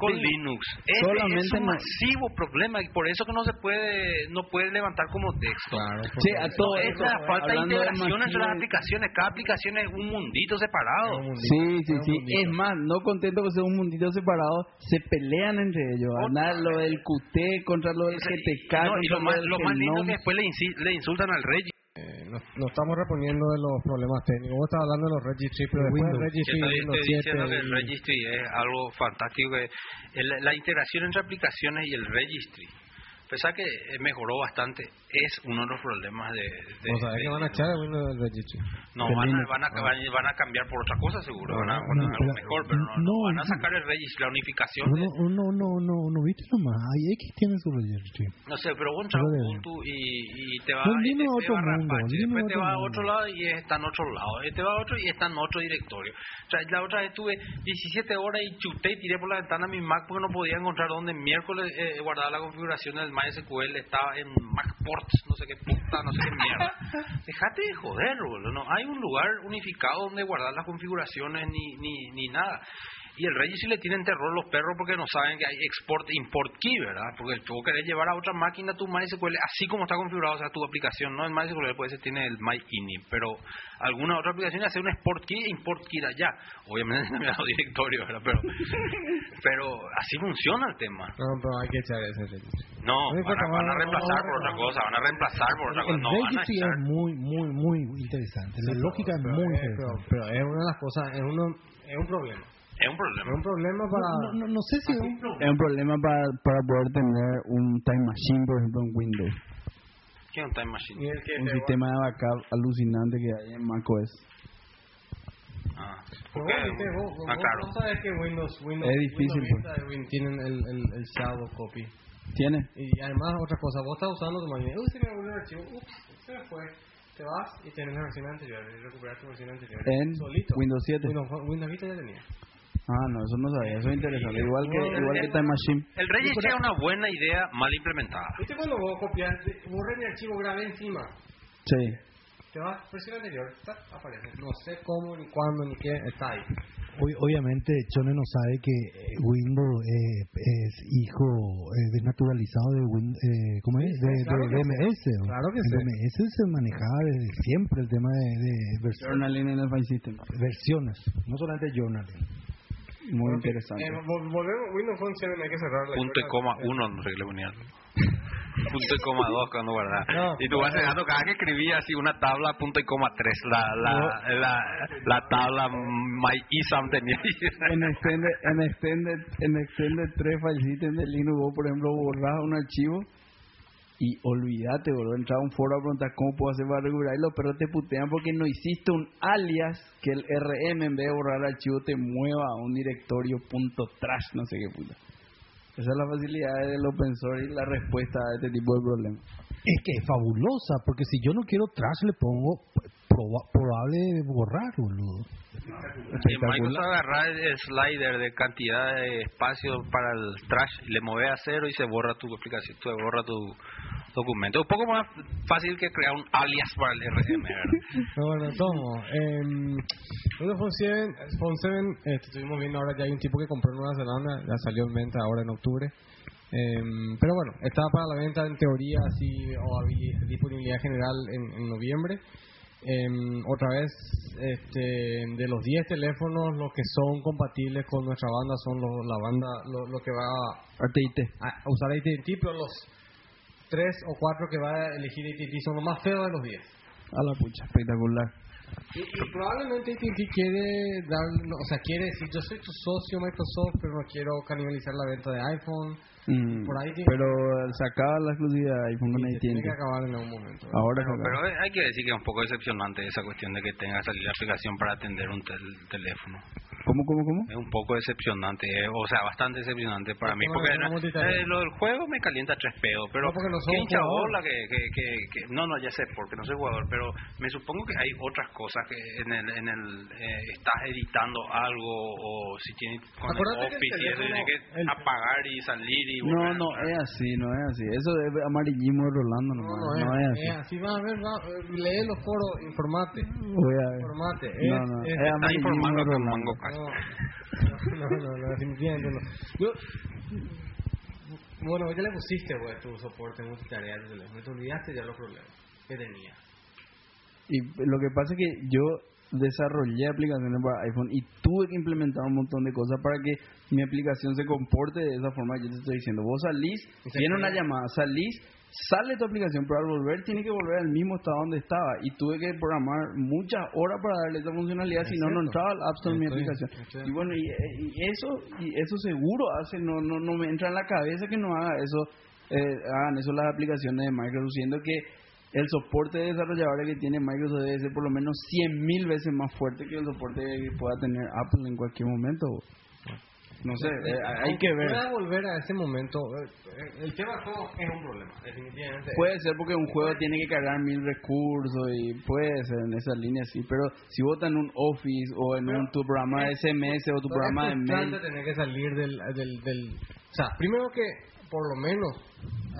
con Linux. Solamente es un no- masivo problema y por eso que no se puede no puede levantar como texto. Claro. Sí, a todo es eso, la falta de integración entre las aplicaciones. Cada aplicación es un mundito separado. Sí, sí, sí. Es más, no contento que sea un mundito separado, se pelean entre ellos. Anda lo del QT contra lo del GTK, No, y lo más, lo más lindo es que después le, insi- le insultan al rey. Eh, nos, nos estamos reponiendo de los problemas técnicos. Vos estás hablando de los registry, pero después registry Windows estoy diciendo 7 que el registry es algo fantástico. que el- la integración entre aplicaciones y el registry, a pesar que eh, mejoró bastante, es uno de los problemas de... de- ¿Vos sabés de- que van a echar el Windows del? No, van a, Linux. van, a, van a- van a cambiar por otra cosa seguro, van a no, poner algo pero- mejor, pero no, no, no, van a no. sacar el registry, la unificación. No, no, no, no, no, no viste nomás. Ay, X tiene su registry. No sé, pero vos entras a y, y te va No, y dime te, otro va mundo, Apache, dime después te va a otro lado y está en otro lado, y te va a otro y está en otro directorio. O sea, la otra vez estuve 17 horas y chuté y tiré por la ventana mi Mac porque no podía encontrar dónde miércoles eh, guardaba la configuración del MySQL, estaba en MacPorts, no sé qué puta, no sé qué mierda. Dejate de joder, boludo, no hay un lugar unificado donde guardar las configuraciones ni, ni, ni nada. Y el Registry le tienen terror los perros porque no saben que hay export e import key, ¿verdad? Porque tú querés llevar a otra máquina tu MySQL así como está configurado, o sea, tu aplicación, no el MySQL, puede ser tiene el MyINI, pero alguna otra aplicación hace un export key e import key de allá. Obviamente no me ha dado directorio, ¿verdad? Pero, pero así funciona el tema. No, pero hay que echar ese registry. No, No van a, van a reemplazar por otra cosa, van a reemplazar por otra cosa. El No, es muy, muy, muy interesante. La lógica es Pero muy es- pero, interesante. pero es una de las cosas, es, uno, es un problema. Es un Es problema. un problema para... No, no, no sé si es un Es un problema para, para poder tener un Time Machine, por ejemplo, en Windows. ¿Qué es un time machine? el que Un te- sistema de backup alucinante que hay en macOS. Ah, Pero ¿por vos, vos, Ah, claro. vos sabes que Windows, Windows, Es difícil, Windows Vista y Win tienen el, el, el shadow copy. ¿Tiene? Y además otra cosa, vos estás usando tu máquina, uy, se me volvió el archivo, ups, se me fue. Te vas y tenés la versión anterior, y recuperas tu versión anterior. En Solito. Windows 7. Windows, Windows Vista ya tenía. Ah, no, eso no sabía, eso es interesante. Igual que, igual que Time Machine. El registry es una buena idea mal implementada. ¿Viste cuando vos copias, borré mi archivo, grabé encima? Sí. Te vas, versión anterior, tac, aparece. No sé cómo, ni cuándo, ni qué, está ahí. Ob- Obviamente, Chone no sabe que eh, Windows eh, es hijo eh, desnaturalizado de, Win, eh, ¿cómo es? De, claro de que DMS. ¿o? Claro que En sí. DMS se manejaba desde siempre el tema de, de vers- Journaling en el File System. versiones, no solamente journaling. Muy interesante. Eh, vol- volvemos, Windows Phone 7 hay que cerrar la Punto y coma uno, no sé qué le ponían. Punto y coma dos cuando guardaba. No. y tu base de datos, cada que escribía así una tabla, punto y coma tres. La, la, la, la tabla MyISAM tenía. En Extended, en Extended, en Extended 3 File System de Linux, vos, por ejemplo, borrás un archivo y olvídate, boludo, entrar a un foro a preguntar cómo puedo hacer para recuperar y los perros te putean porque no hiciste un alias que el RM en vez de borrar archivo te mueva a un directorio punto .trash, no sé qué puta. Esa es la facilidad del open source y la respuesta a este tipo de problemas. Es que es fabulosa, porque si yo no quiero trash, le pongo proba- probable borrar, boludo. Y Microsoft agarra el slider de cantidad de espacio para el trash, le mueve a cero y se borra tu aplicación, se borra tu documento. Un poco más fácil que crear un alias para el RM, bueno, tomo. Eh, Phone 7, Phone 7 este, estuvimos viendo ahora ya hay un tipo que compró en Nueva Zelanda, ya salió en venta ahora en octubre. Eh, pero bueno, estaba para la venta en teoría así o disponibilidad general en, en noviembre. Eh, otra vez, este, de los 10 teléfonos, los que son compatibles con nuestra banda son los, la banda, lo, lo que va a, a usar AT&T, pero los 3 o 4 que va a elegir AT&T son los más feos de los 10. A la pucha, espectacular. Y, y probablemente AT&T quiere dar, no, o sea, quiere decir, yo soy tu socio Microsoft, pero no quiero canibalizar la venta de iPhone. Mm, Por ahí tiene- pero sacaba la exclusividad de iPhone con se tiene AT&T. que acabar en algún momento. ¿verdad? Ahora Pero, se pero acaba. hay que decir que es un poco decepcionante esa cuestión de que tenga que salir la aplicación para atender un tel- teléfono. ¿Cómo, cómo, cómo? Es un poco decepcionante, eh, o sea, bastante decepcionante para mí. Porque no, eh, lo del juego me calienta tres pedos, pero No, porque no bola que, que, que, que- No, no, ya sé, porque no soy jugador, pero me supongo que hay otras cosas que en el... En el eh, estás editando algo o si tienes con el Acuérdate que el Office y eso, teléfono- tienes que el- apagar y salir y No, no, es así, no es así. Eso es amarillismo de Rolando No, nomás. no, No, es, es así. es así. Va a ver, va, lee los foros, informate. Voy a ver. Informate. No, Es- no, es- es Está amarillismo informando de Rolando. Mango. No, no, no, no, definitivamente no. Yo, bueno, ya le pusiste pues, tu soporte multitarea a tu teléfono. Te olvidaste ya los problemas que tenía. Y lo que pasa es que yo desarrollé aplicaciones para iPhone y tuve que implementar un montón de cosas para que mi aplicación se comporte de esa forma que yo te estoy diciendo. Vos salís, viene una llamada, salís, sale tu aplicación, pero al volver tiene que volver al mismo estado donde estaba. Y tuve que programar muchas horas para darle esa funcionalidad, si no, no entraba al App Store en mi aplicación. estoy- Y bueno, y, y eso y eso seguro hace, no, no, no me entra en la cabeza que no haga eso, eh, hagan eso las aplicaciones de Microsoft, siendo que el soporte de desarrolladores que tiene Microsoft debe ser por lo menos 100 mil veces más fuerte que el soporte que pueda tener Apple en cualquier momento. No sé, eh, hay que ver. Pueda volver a ese momento. eh, El tema del juego es un problema, definitivamente. Puede ser porque un juego tiene que cargar mil recursos y puede ser en esa línea sí, pero si en un Office o en un, tu programa de SMS o tu programa de es mail, tener que salir del, del, del... O sea, primero que, por lo menos,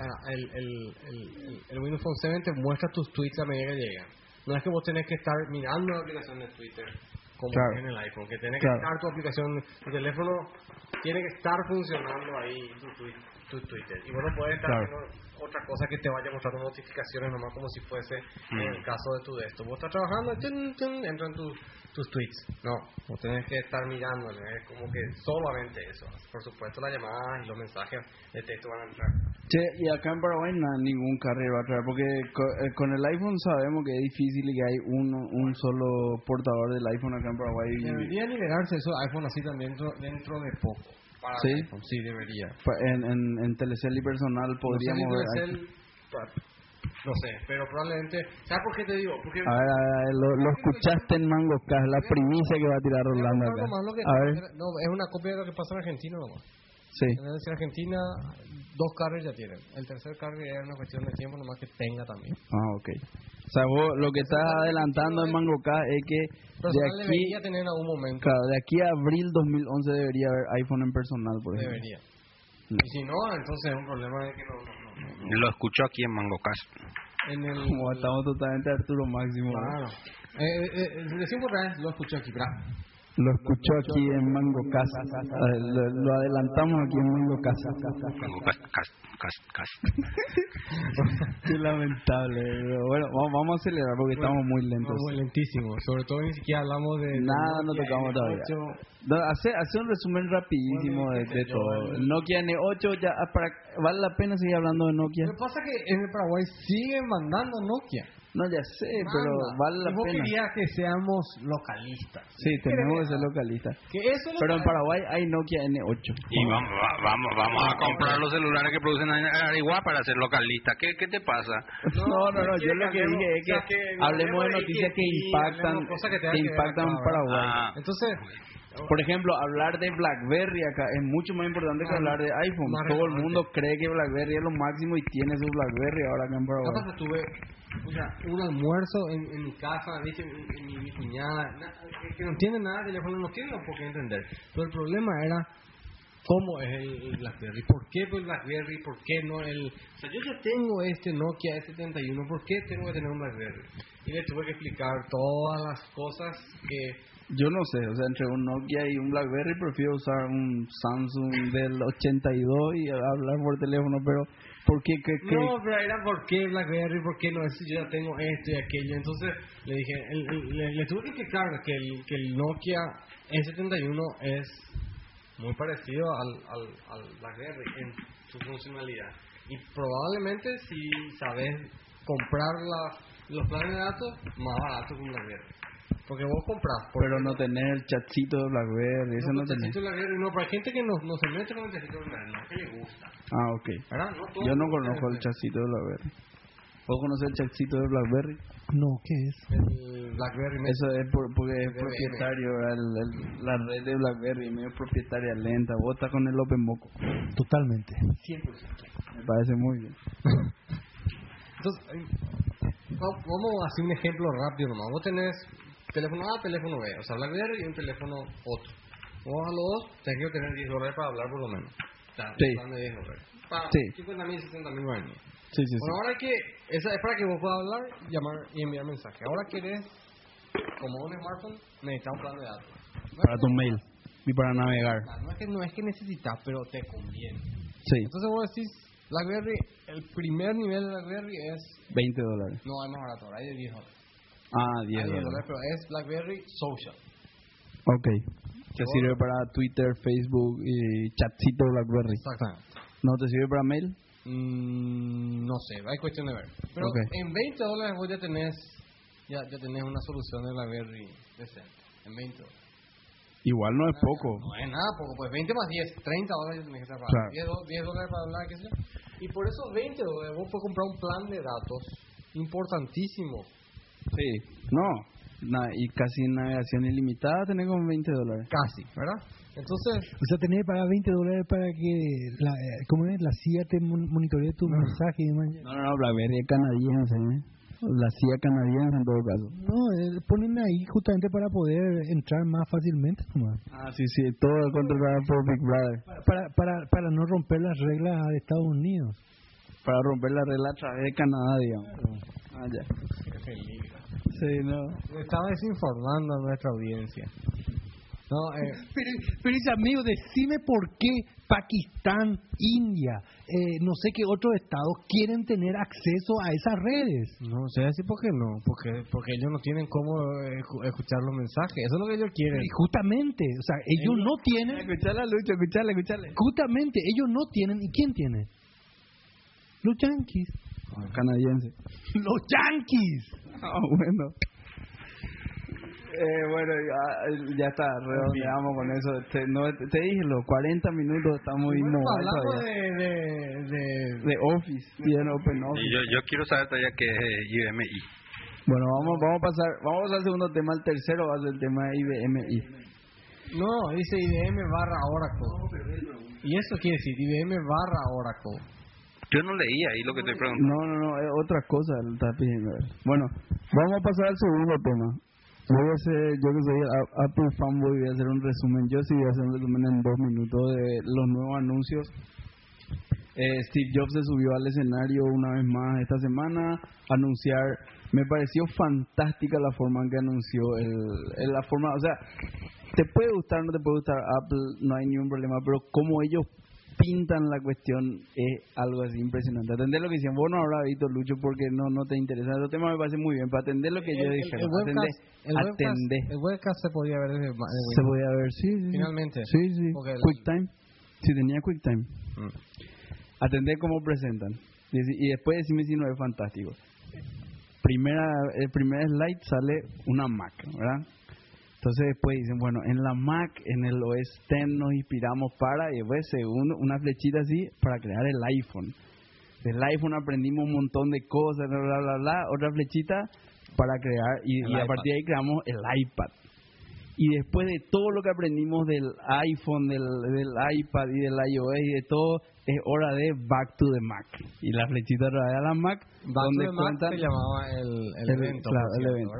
ah, el, el, el, el, el Windows Phone 7 te muestra tus tweets a medida que llegan. No es que vos tenés que estar mirando la aplicación de Twitter como Claro. en el iPhone, que tiene que Claro. estar tu aplicación, tu teléfono tiene que estar funcionando ahí tu, tu Twitter. Y vos no puedes estar Claro. Otra cosa que te vaya mostrando notificaciones nomás como si fuese en Mm. el caso de tu de esto. Vos estás trabajando, tun, tun, entran tus tus tweets. No, vos tenés que estar mirándole, es como que solamente eso. Por supuesto las llamadas y los mensajes de texto van a entrar. Che, y acá en Paraguay na- ningún carrier va a traer, porque eh, con, el iPhone sabemos que es difícil y que hay uno, un solo portador del iPhone acá en Paraguay. Debería liberarse eso iPhone así también dentro, dentro de poco. Para ¿Sí? iPhone. Sí, debería. pa- en, en, en Telecel y personal podríamos no sé, pa- no sé, pero probablemente... ¿Sabes por qué te digo? Porque... A ver, a ver, lo, lo escuchaste en Mango Cas, la primicia que va a tirar Rolando acá. A ver, No, es una copia de lo que pasa en Argentina nomás. sí. En Argentina, dos carriers ya tienen. El tercer carrier es una cuestión de tiempo nomás que tenga también. Ah, ok. O sea, vos lo que estás adelantando en Mango Cas es que de aquí, debería tener en algún momento. claro, de aquí a abril 2011 debería haber iPhone en personal, por ejemplo. Debería. Mm. Y si no, entonces es un problema de que no... no, no, no. Lo escucho aquí en MangoCast. En el... Como estamos totalmente Arturo Máximo. Claro. Eh, eh, eh, lo escuché aquí, ¿verdad? Lo escuchó aquí en Mango Casa. Lo, lo adelantamos aquí en Mango Casa. Cast, cast. Qué lamentable. pero Bueno, vamos, a acelerar porque estamos muy lentos. Muy lentísimo. Sobre todo ni siquiera hablamos de... de Nada, no tocamos todavía. N8. No, hace, hace un resumen rapidísimo Bueno, de, de yo, todo. el- Nokia N8, ya, ah, para, ¿vale la pena seguir hablando de Nokia? Lo que pasa es que en el Paraguay siguen mandando Nokia. No, ya sé, pero vale la Y vos pena. querías que seamos localistas. Sí, tenemos que ser localistas. Que eso es lo Pero en Paraguay hay Nokia N8. Y vamos, va- vamos, vamos a comprar los celulares que producen en Arigua para ser localistas. ¿Qué, ¿Qué te pasa? No, no, no, yo lo que dije es que, o sea, que hablemos de noticias que impactan, que impactan Paraguay. Ah, Entonces, Por ejemplo, hablar de BlackBerry acá es mucho más importante que Más- hablar de iPhone. más Todo el mundo cree que BlackBerry es lo máximo y tiene su BlackBerry ahora acá en Paraguay. capaz que tuve o sea, un almuerzo en, en mi casa, ¿viste? Mi, mi, mi cuñada, na- que- no entiende nada de teléfono, no tiene por qué entender. Pero el problema era cómo es el, el BlackBerry, por qué el BlackBerry, por qué no el... O sea, yo ya tengo este Nokia S71, ¿por qué tengo que tener un BlackBerry? Y le tuve que explicar todas las cosas que... Yo no sé, o sea, entre un Nokia y un BlackBerry prefiero usar un Samsung del 82 y hablar por teléfono, pero ¿por qué? No, pero era por qué BlackBerry, por qué no, es yo ya tengo esto y aquello. Entonces le dije, el- le, tuve que explicar que el, que el Nokia E71 es muy parecido al, al, al BlackBerry en su funcionalidad. Y probablemente si sabes comprar las, los planes de datos, más barato que un BlackBerry. Porque vos compras. por Pero no tener el chatcito de BlackBerry, eso no, no, tenés. BlackBerry, no, hay gente que no, no se mete con el chatcito de BlackBerry, no, que le gusta. Ah, ok. ¿Verdad? No Yo no conozco el chatcito de BlackBerry. ¿Vos conocés el chatcito de BlackBerry? No, ¿qué es? El, BlackBerry. Eso es por- porque es BBM. propietario, ¿verdad? El- el- la red de BlackBerry medio propietaria lenta. Vos estás con el Open Moco. Totalmente. Me parece muy bien. Entonces, va- vamos a hacer un ejemplo rápido nomás. Vos tenés teléfono A, teléfono B, o sea, BlackBerry y un teléfono otro. Vos a los dos tenés que tener 10 dólares para hablar por lo menos. O sea, Sí. un plan de 10 dólares. Para Sí. 50 mil, 60 mil, 90 mil. Sí, sí, Bueno, ahora que, esa es para que vos puedas hablar, llamar y enviar mensaje. Ahora querés, como un smartphone, necesitas un plan de datos. No Para tu que- mail y para navegar. No es que, no es que necesitas, pero te conviene. Sí, Entonces vos decís, BlackBerry, el primer nivel de BlackBerry es, 20 dólares. no hay más barato, hay de 10 dólares. Ah, Hay 10 de 10 dólares. pero es BlackBerry Social. Ok. Te sirve para Twitter, Facebook y chatcito BlackBerry. Exactamente. ¿No te sirve para mail? Mm, no sé, hay cuestión de ver. Pero Ok. en 20 dólares vos ya tenés, ya, ya tenés una solución de BlackBerry decente. En 20 dólares. Igual no es poco. No es nada poco, pues 20 más 10, 30 dólares tenés que estar Claro. pagando. 10, do- 10 dólares para hablar, qué sé yo. Y por esos 20 dólares vos puedes comprar un plan de datos importantísimo. Sí. No. Na- y casi navegación ilimitada tenés con 20 dólares. Casi, ¿verdad? Entonces, O sea, tenés que pagar 20 dólares para que la, eh, ¿cómo es? la CIA te mon- monitoree tu mensaje y demás. No, no, no, BlackBerry es canadiense, ¿eh? La CIA canadiense en todo caso. No, eh, ponen ahí justamente para poder entrar más fácilmente. nomás. Ah, sí, sí, todo controlado por Big Brother. Para, para, para no romper las reglas de Estados Unidos. Para romper la regla a través de Canadá, digamos. Ah, ya. Sí, no. estaba desinformando a nuestra audiencia. No, eh, Pero, pero dice, amigo, decime por qué Pakistán, India, eh, no sé qué otros estados quieren tener acceso a esas redes. no sé así por qué no, porque porque ellos no tienen cómo eh, escu- escuchar los mensajes, eso es lo que ellos quieren. Y justamente, o sea, ellos no tienen, Escuchala, Lucho, escuchala, escuchala. justamente, ellos no tienen, ¿y quién tiene? Los yankees. Canadiense. Los yankees. Ah, bueno. Eh, bueno, ya, ya está, redondeamos con eso. Te, no, te dije, los 40 minutos estamos Bueno, innovados de, de, de, De Office, bien Open Office. Y yo, yo quiero saber todavía qué es IBMI. Bueno, vamos, vamos a pasar, vamos a pasar al segundo tema. El tercero va a ser el tema de IBMI. No, dice IBM barra Oracle. ¿Y eso quiere decir? IBM barra Oracle. Yo no leí ahí lo que estoy preguntando. No, no, no, es otra cosa. Bueno, vamos a pasar al segundo tema. Voy a hacer, yo que soy Apple fanboy, voy a hacer un resumen. Yo sí voy a hacer un resumen en dos minutos de los nuevos anuncios. Eh, Steve Jobs se subió al escenario una vez más esta semana anunciar. Me pareció fantástica la forma en que anunció el, el- la forma, o sea, te puede gustar, no te puede gustar Apple, no hay ningún problema, pero como ellos pintan la cuestión es algo así impresionante. Atender lo que decían, vos no habrás visto Lucho porque no no te interesa. Ese tema me parece muy bien, para atender lo que yo El- dije. el, webcast, el, webcast, atendé. el webcast se podía ver desde, Se podía ver, sí, sí. Finalmente. Sí, sí. El- QuickTime. Sí, tenía QuickTime. Mm. Atender cómo presentan. Y, y después decime si no es fantástico. Primera, el primer slide sale una Mac, ¿verdad? Entonces después dicen, bueno, en la Mac, en el OS X nos inspiramos para, y después segundo, una flechita así para crear el iPhone. Del iPhone aprendimos un montón de cosas, bla, bla, bla, bla. Otra flechita para crear, y, a partir de ahí creamos el iPad. Y después de todo lo que aprendimos del iPhone, del, del iPad y del iOS y de todo, es hora de Back to the Mac. Y la flechita otra vez a la Mac, Back donde to the Mac se llamaba el, el, el- evento. claro, el evento.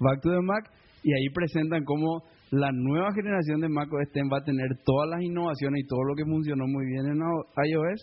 Back to the Mac y ahí presentan cómo la nueva generación de Mac OS X va a tener todas las innovaciones y todo lo que funcionó muy bien en iOS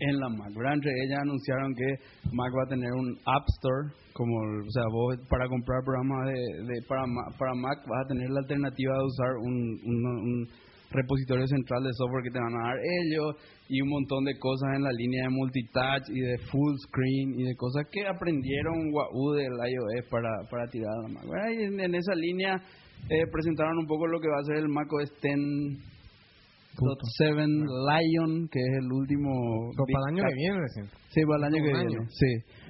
en la Mac. ¿verdad? Entre ellas anunciaron que Mac va a tener un App Store, como, o sea, vos para comprar programas de, de- para, para Mac vas a tener la alternativa de usar un, un, un repositorio central de software que te van a dar ellos y un montón de cosas en la línea de multitouch y de full screen y de cosas que aprendieron Wahoo del iOS para, para tirar a la Mac. en, en esa línea eh, presentaron un poco lo que va a ser el Mac OS X. .7 Lion, que es el último... Para el año que viene recién. Sí, para el año que viene, sí.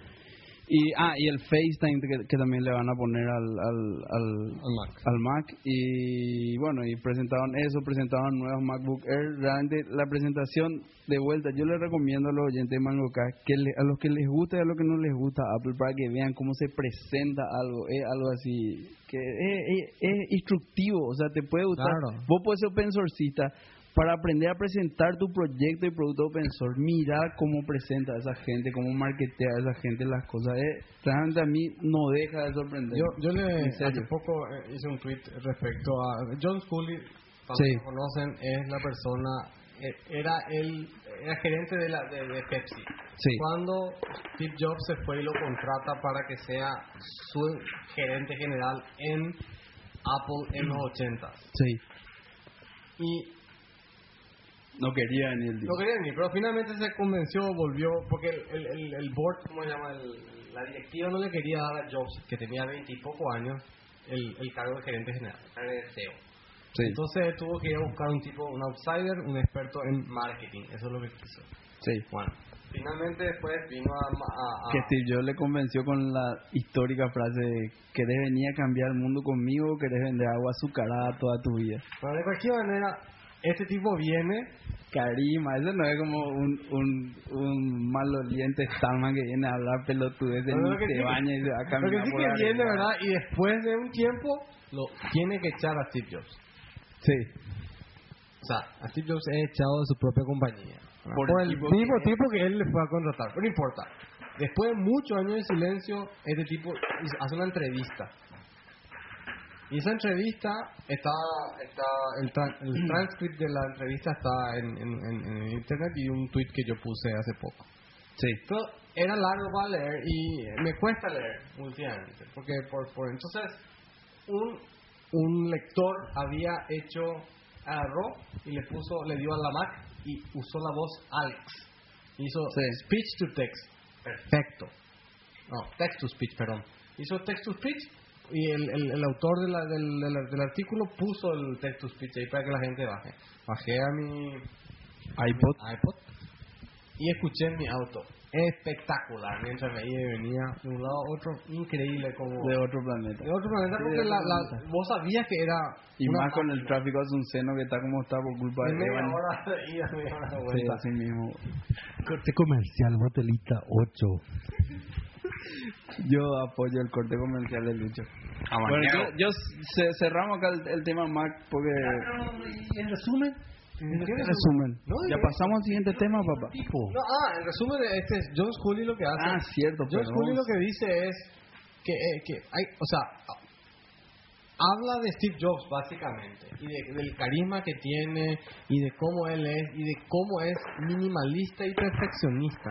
Y, ah, y el FaceTime que, que también le van a poner al, al, al, Mac. al Mac. Y bueno, y presentaban eso, presentaban nuevos MacBook Air. Realmente la presentación de vuelta, yo les recomiendo a los oyentes de MangoK que le- a los que les gusta y a los que no les gusta Apple para que vean cómo se presenta algo. Es algo así que es, es- es instructivo, o sea, te puede gustar. Claro. Vos puedes ser open sourceista para aprender a presentar tu proyecto y producto open source. Mira cómo presenta a esa gente, cómo marketea a esa gente las cosas. Eh, realmente a mí no deja de sorprender. Yo, yo le hace poco eh, hice un tweet respecto a John Scully, para Sí. que conocen, es la persona, eh, era el era gerente de, la, de, de Pepsi. Sí. Cuando Steve Jobs se fue y lo contrata para que sea su gerente general en Apple en los 80 Sí, y no quería ni el día. no quería ni, pero finalmente se convenció, volvió, porque el, el, el, el board, ¿cómo se llama? El- la directiva no le quería dar a Jobs, que tenía 20 y poco años, el, el cargo de gerente general, el CEO. Sí, Entonces tuvo que ir a buscar un tipo, un outsider, un experto en marketing, eso es lo que quiso. sí. Bueno, finalmente después vino a... a- a- Que Steve Jobs le convenció con la histórica frase de, ¿querés venir a cambiar el mundo conmigo o querés vender agua azucarada toda tu vida? Pero de cualquier manera, este tipo viene, Karima, eso no es como un, un, un maloliente Stallman que viene a hablar lo ni que se baña y se va a caminar que sí por que la viene, avenida. ¿verdad? Y después de un tiempo, lo tiene que echar a Steve Jobs. Sí, O sea, a Steve Jobs es echado de su propia compañía. Por Por, el el tipo mismo que- tipo que él le fue a contratar. Pero no importa. Después de muchos años de silencio, este tipo hace una entrevista. Y esa entrevista está, está el, tran- el transcript de la entrevista está en, en, en- en internet y un tweet que yo puse hace poco. sí, Pero era largo para leer y me cuesta leer últimamente. Porque por, por entonces un, un lector había hecho, agarró y le puso, le dio a la Mac y usó la voz Alex. Hizo Sí. speech to text. Perfecto. No, text to speech, perdón. Hizo text to speech y el, el, el autor de la- del, del, del artículo puso el text to speech ahí para que la gente baje. Bajé a mi iPod. iPod y escuché en mi auto. Espectacular, mientras me iba y venía de un lado a otro, increíble como... de otro planeta. de otro planeta, Sí, porque la, la- vos sabías que era Y más con el tráfico azuceno que está como está por culpa de media hora de ida, media hora de Sí, vuelta. así mismo. Corte comercial, motelita 8. Yo apoyo el corte comercial de Lucho. Bueno, Amañado. yo, yo ce- cerramos acá el, el tema Mac porque... ¿Y en resumen? ¿Qué resumen? No, ya pasamos al siguiente tema, papá. No, ah, en resumen, este es John Scully lo que hace. Ah, cierto, John perdón. Scully lo que dice es que, eh, que hay, o sea, habla de Steve Jobs básicamente y de- del carisma que tiene y de cómo él es y de cómo es minimalista y perfeccionista.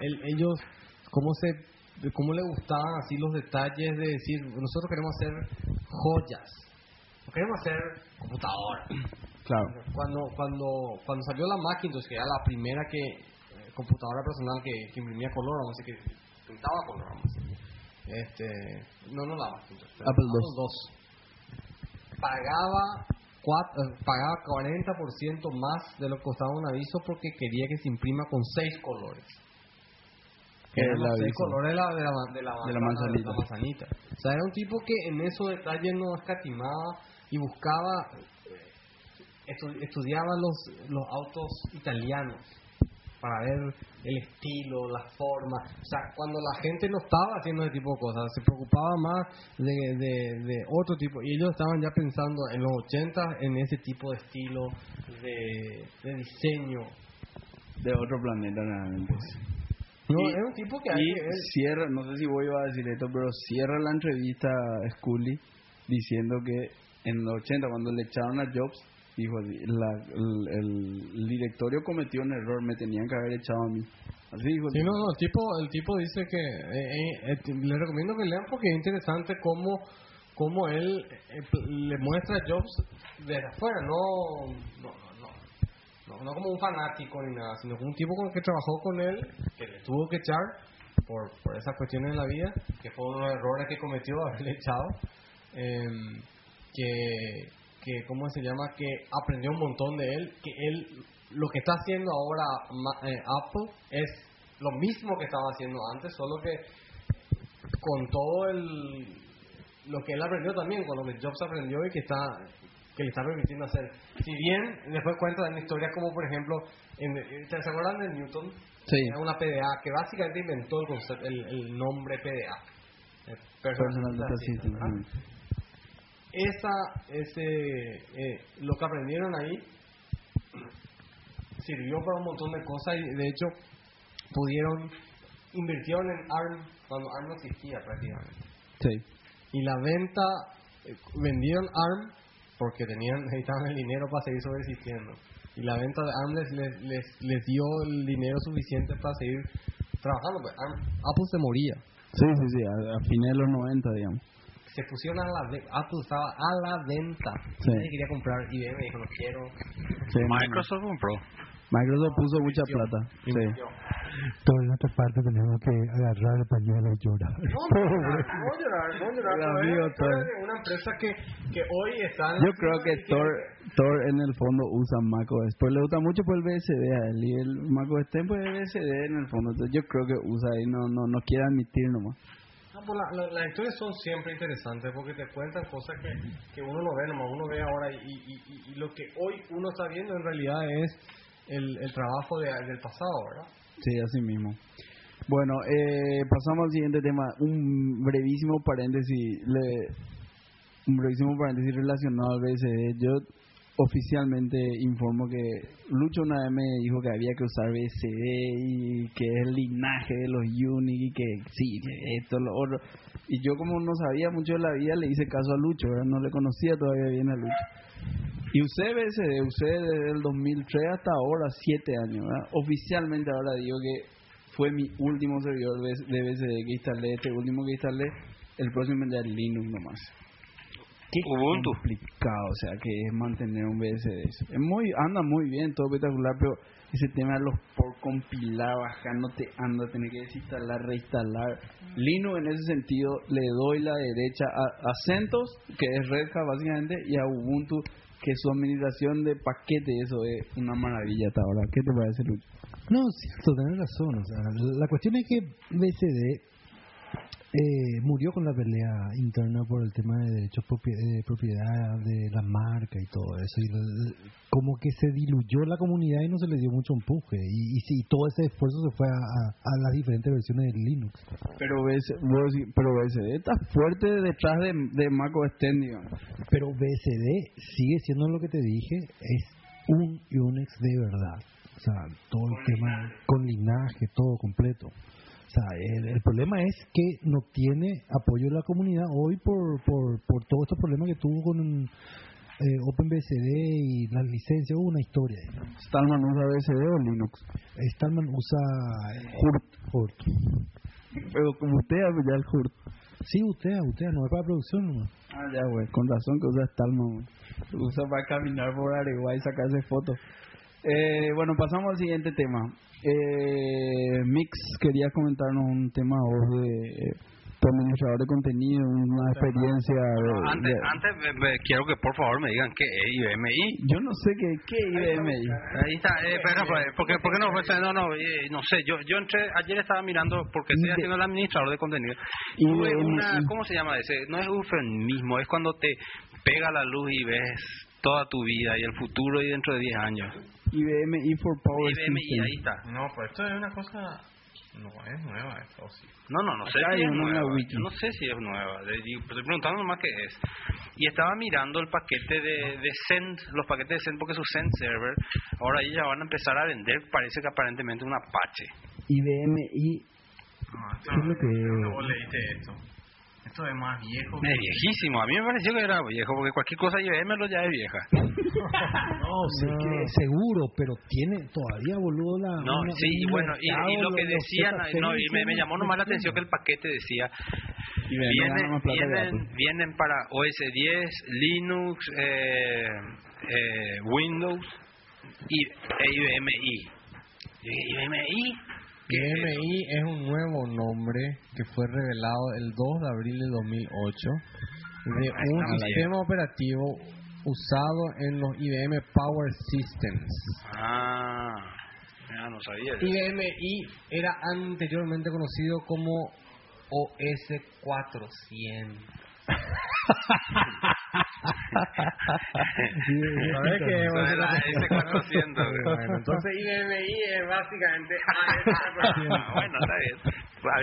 Él- ellos, cómo se, de cómo le gustaban así los detalles de decir, nosotros queremos hacer joyas, no queremos hacer computadoras. Claro. Cuando, cuando, cuando salió la Macintosh, que era la primera que eh, computadora personal que, que imprimía color, vamos a decir que pintaba color, vamos a decir. Este, no, no la Macintosh, Apple II. Pagaba, cuat- eh, pagaba 40% más de lo que costaba un aviso porque quería que se imprima con seis colores. Que El colores de la, de la, de la, De la manzanita. O sea, era un tipo que en esos detalles no escatimaba y buscaba estu- estudiaba los, los autos italianos para ver el estilo, la forma. O sea, cuando la gente no estaba haciendo ese tipo de cosas, se preocupaba más de, de, de otro tipo. Y ellos estaban ya pensando en los 80 en ese tipo de estilo, de, de diseño. De otro planeta, realmente. No, Y- es un tipo que Y que cierra, no sé si voy a decir esto, pero cierra la entrevista a Scully diciendo que en los 80, cuando le echaron a Jobs, dijo así, la- el, el directorio cometió un error, me tenían que haber echado a mí. Así dijo. Sí, no, no, el tipo, el tipo dice que eh, eh, eh, le recomiendo que lean porque es interesante cómo, cómo él eh, le muestra a Jobs desde afuera, no, no, no, no, como un fanático ni nada, sino como un tipo con el que trabajó con él, que le tuvo que echar por, por esas cuestiones de la vida, que fue uno de los errores que cometió haberle echado, em, que, que, ¿cómo se llama? Que aprendió un montón de él, que él, lo que está haciendo ahora eh, Apple es lo mismo que estaba haciendo antes, solo que con todo el lo que él aprendió también, con lo que Jobs aprendió y que está que le está permitiendo hacer. Si bien después cuentan historias como por ejemplo, en, ¿se acuerdan de Newton? Sí. Era una PDA que básicamente inventó el, concepto, el, el nombre PDA. eh, Personal Data System. esa ese eh, lo que aprendieron ahí sirvió para un montón de cosas y de hecho pudieron invirtieron en ARM cuando ARM no existía prácticamente Sí. y la venta eh, vendieron ARM porque tenían necesitaban el dinero para seguir sobreexistiendo y la venta de ARM les, les, les, dio el dinero suficiente para seguir trabajando pues Apple se moría Sí, sí, sí, a, a fines de los 90, digamos. se pusieron a la venta Apple estaba a la venta Sí. nadie quería comprar IBM dijo no quiero Sí, Microsoft compró. Microsoft puso mucha plata. Sí. Toda en otra parte tenemos que agarrar el pañuelo y llorar. No, no llorar, no llorar, no llorar. Es una empresa que, que hoy está... en Yo creo que Thor, Thor en el fondo usa macOS. Pues le gusta mucho por el BSD a él. Y el macOS Tempo es BSD en el fondo. Entonces yo creo que usa y no, no, no quiere admitir nomás. No, pues la- la- las historias son siempre interesantes porque te cuentan cosas que, que uno no ve, nomás uno ve ahora y, y, y- y lo que hoy uno está viendo en realidad es el, el trabajo de- del pasado, ¿verdad? Sí, así mismo. Bueno, eh, pasamos al siguiente tema. Un brevísimo paréntesis. Le, un brevísimo paréntesis relacionado al BSD. Yo oficialmente informo que Lucho una vez me dijo que había que usar BSD y que es el linaje de los Unix y que sí, esto, lo otro. Y yo como no sabía mucho de la vida le hice caso a Lucho, ¿verdad? no le conocía todavía bien a Lucho. Y usé BSD, usé desde el 2003 hasta ahora, siete años. ¿verdad? Oficialmente ahora digo que fue mi último servidor de BSD que instalé, este último que instalé, el próximo ya es Linux nomás. Qué Ubuntu. complicado, o sea, que es mantener un BSD. Es muy, anda muy bien, todo espectacular, pero ese tema de los por compilar, bajar, no te anda, tener que desinstalar, reinstalar. Linux en ese sentido le doy la derecha a, a CentOS, que es Red Hat básicamente, y a Ubuntu, que su administración de paquete, eso es una maravilla hasta ahora. ¿Qué te parece, Lucho? No, cierto, tenés razón. O sea, la cuestión es que BCD eh, murió con la pelea interna por el tema de derechos propie- de propiedad de la marca y todo eso. Y el- como que se diluyó la comunidad y no se le dio mucho empuje. Y, y sí, todo ese esfuerzo se fue a, a- a las diferentes versiones de Linux. Pero, decís, pero BSD está fuerte detrás de, de Mac OS. Pero BCD sigue siendo lo que te dije, es un Unix de verdad. O sea, todo el tema con linaje, todo completo. O sea, el, el problema es que no tiene apoyo de la comunidad hoy por, por, por todos estos problemas que tuvo con eh, OpenBSD y las licencias. Hubo una historia. ahí. Stallman usa BSD o Linux. Stallman usa eh, Hurt. Hurt. Pero como usted ya el Hurt. Sí, usted, usted, no es para producción nomás. Ah, ya, güey, con razón que usa Stallman. Usa para caminar por Areguá y sacarse fotos. Eh, bueno, pasamos al siguiente tema. Eh, Mix, quería comentarnos un tema vos de eh, tu administrador de contenido, una experiencia de... Antes, de- antes me- me- quiero que por favor me digan qué es IBMI. Yo no sé qué, qué IBMI. Ahí está, eh, pero, pues, porque, porque no, pues, no, no, eh, no sé, yo, yo entré, ayer estaba mirando, porque estoy haciendo el administrador de contenido, y una, ¿cómo se llama ese? No es eufemismo, es cuando te pega la luz y ves toda tu vida y el futuro y dentro de 10 años. IBMI for Power IBMI, System. ahí está. No, pues esto es una cosa... No, es nueva esto, sí. No, no, no sé Acá si es nueva. Yo no sé si es nueva. Le digo, Estoy preguntando nomás qué es. Y estaba mirando el paquete de, de Send, los paquetes de Send, porque su Send server, ahora ellos ya van a empezar a vender, parece que aparentemente un Apache. IBMI, No, esto, ¿Qué es lo que- ¿dónde vos leíste esto? Esto es más viejo. Es viejísimo. A mí me pareció que era viejo, porque cualquier cosa IBM lo ya es vieja. No, sí, que seguro, pero tiene todavía, boludo, la... No, una- sí, bueno, y, lo que decían, no, y me, me llamó nomás la atención que el paquete decía, IBM vienen, vienen, vienen para OS 10, Linux, eh, eh, Windows y e IBMI. Yo dije, ¿IBMI? ¿Qué es un nuevo nombre que fue revelado el 2 de abril de 2008 de un sistema operativo usado en los IBM Power Systems. Ah, ya no sabía. eso. IBMI era anteriormente conocido como OS400. ¿Sabes qué? Eso es la S400. Bueno, entonces IBMI es básicamente Ah, bueno, está bien.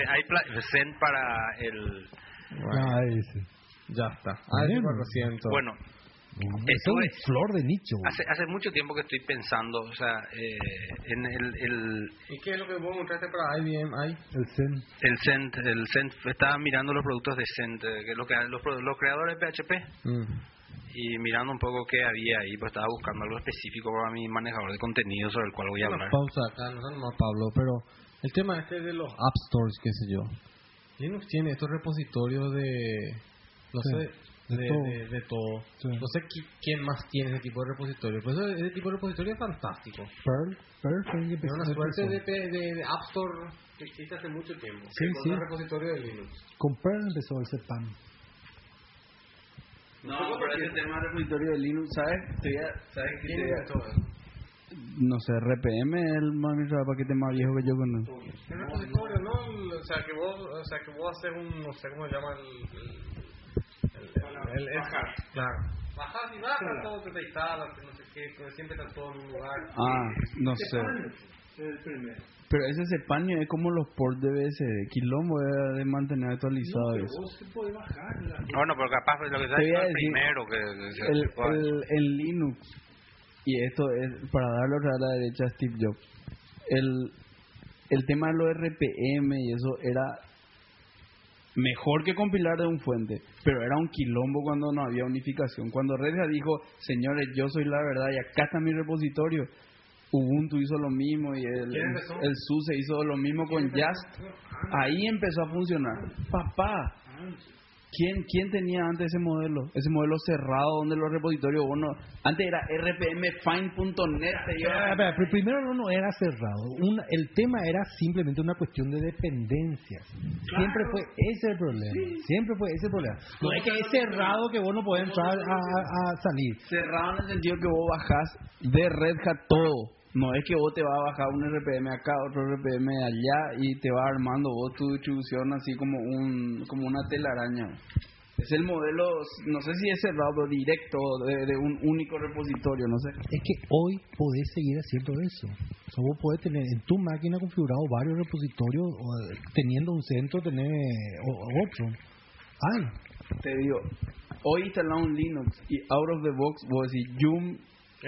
Hay, Zen para el... Ah. Ya está. Bueno. AS400. Bueno, Es estuve- flor de nicho. hace, hace mucho tiempo que estoy pensando, o sea, eh, en el, el, ¿Y qué es lo que vos mostraste para IBM ahí? El Zen. el Cent, el Cent, estaba mirando los productos de Cent, eh, que es lo que los, los creadores de PHP, y mirando un poco qué había ahí, pues estaba buscando algo específico para mi manejador de contenido sobre el cual voy a Una hablar. pausa acá, no sé más Pablo, pero el tema este de los App Stores, qué sé yo. Linux tiene estos repositorios de... No Sí, sé, de de, todo. de- de todo. Sí. No sé qui- quién más tiene ese tipo de repositorio. Pero eso- ese tipo de repositorio es fantástico. Pearl. Pearl fue Es una suerte de, App Store que existe hace mucho tiempo. Sí, sí. Un repositorio de Linux. Con Pearl empezó el CEPAM. No, pero ese tema de repositorio de Linux, ¿sabes? ¿Sabes qué ¿Quién te voy a- es todo eso? No sé, RPM es el de paquete más viejo que yo conozco. El repositorio, ¿no? O sea, que vos, o sea, que vos haces un, no sé cómo se llama el... el, el, el- es- Claro. Bajas y bajas, todo te instalas, no sé qué, pero siempre está todo en un lugar. Ah, no sé. Pero ese cepaño es como los ports de BSD. Quilombo de, de mantener actualizado eso. Bueno, pero capaz lo que sabes es el primero que, El, el, en Linux, y esto es para darle otra a la derecha a Steve Jobs, el, el tema de los RPM y eso era mejor que compilar de un fuente, pero era un quilombo cuando no había unificación. Cuando Red Hat dijo, señores, yo soy la verdad y acá está mi repositorio, Ubuntu hizo lo mismo y el, el SUSE hizo lo mismo con Just. Ahí empezó a funcionar. Papá, ¿quién, ¿quién tenía antes ese modelo? Ese modelo cerrado donde los repositorios, bueno, antes era rpmfine.net. Ah, pero primero no, no era cerrado. Una- el tema era simplemente una cuestión de dependencias. Siempre fue ese el problema. Siempre fue ese el problema. No es que es cerrado que vos no podés entrar a, a- a salir. Cerrado en el sentido que vos bajás de Red Hat todo. No es que vos te vas a bajar un RPM acá, otro RPM allá y te va armando vos tu distribución así como un como una telaraña. Es el modelo, no sé si es cerrado directo de, de un único repositorio, no sé. Es que hoy podés seguir haciendo eso. O sea, vos podés tener en tu máquina configurado varios repositorios, o, teniendo un centro, tener o- otro. Ay, Te digo, hoy instalado un Linux y out of the box vos decís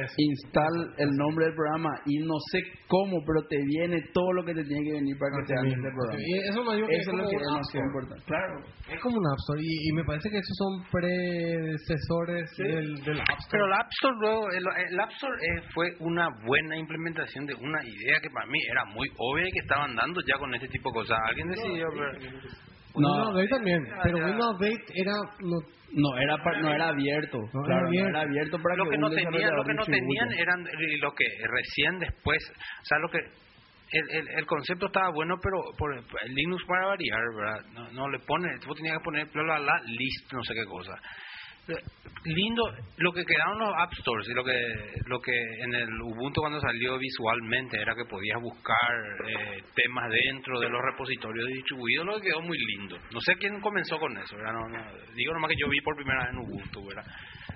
yum install el nombre del programa y no sé cómo, pero te viene todo lo que te tiene que venir para que te hagan este programa. Y eso me digo que Eso es lo como que un es Store. importante. Claro. Es como un App Store y, y me parece que esos son predecesores del, del App Store. Pero el App Store, luego, el, el App Store eh, fue una buena implementación de una idea que para mí era muy obvia y que estaban dando ya con este tipo de cosas. Alguien decidió, pero- No. Windows Update también, pero. Windows Update era... No, No era pa- no era abierto. No claro, era no era abierto para lo que, que no tenían, lo que no tenían eran lo que recién después, o sea, lo que el, el, el concepto estaba bueno, pero por el Linux para variar, ¿verdad? No, no le pone, tú tenías que poner bla, bla, bla, list, no sé qué cosa. Lindo, lo que quedaron los App Stores y lo que lo que en el Ubuntu cuando salió visualmente era que podías buscar eh, temas dentro de los repositorios distribuidos, lo que quedó muy lindo. No sé quién comenzó con eso. No, no, digo nomás que yo vi por primera vez en Ubuntu, ¿verdad?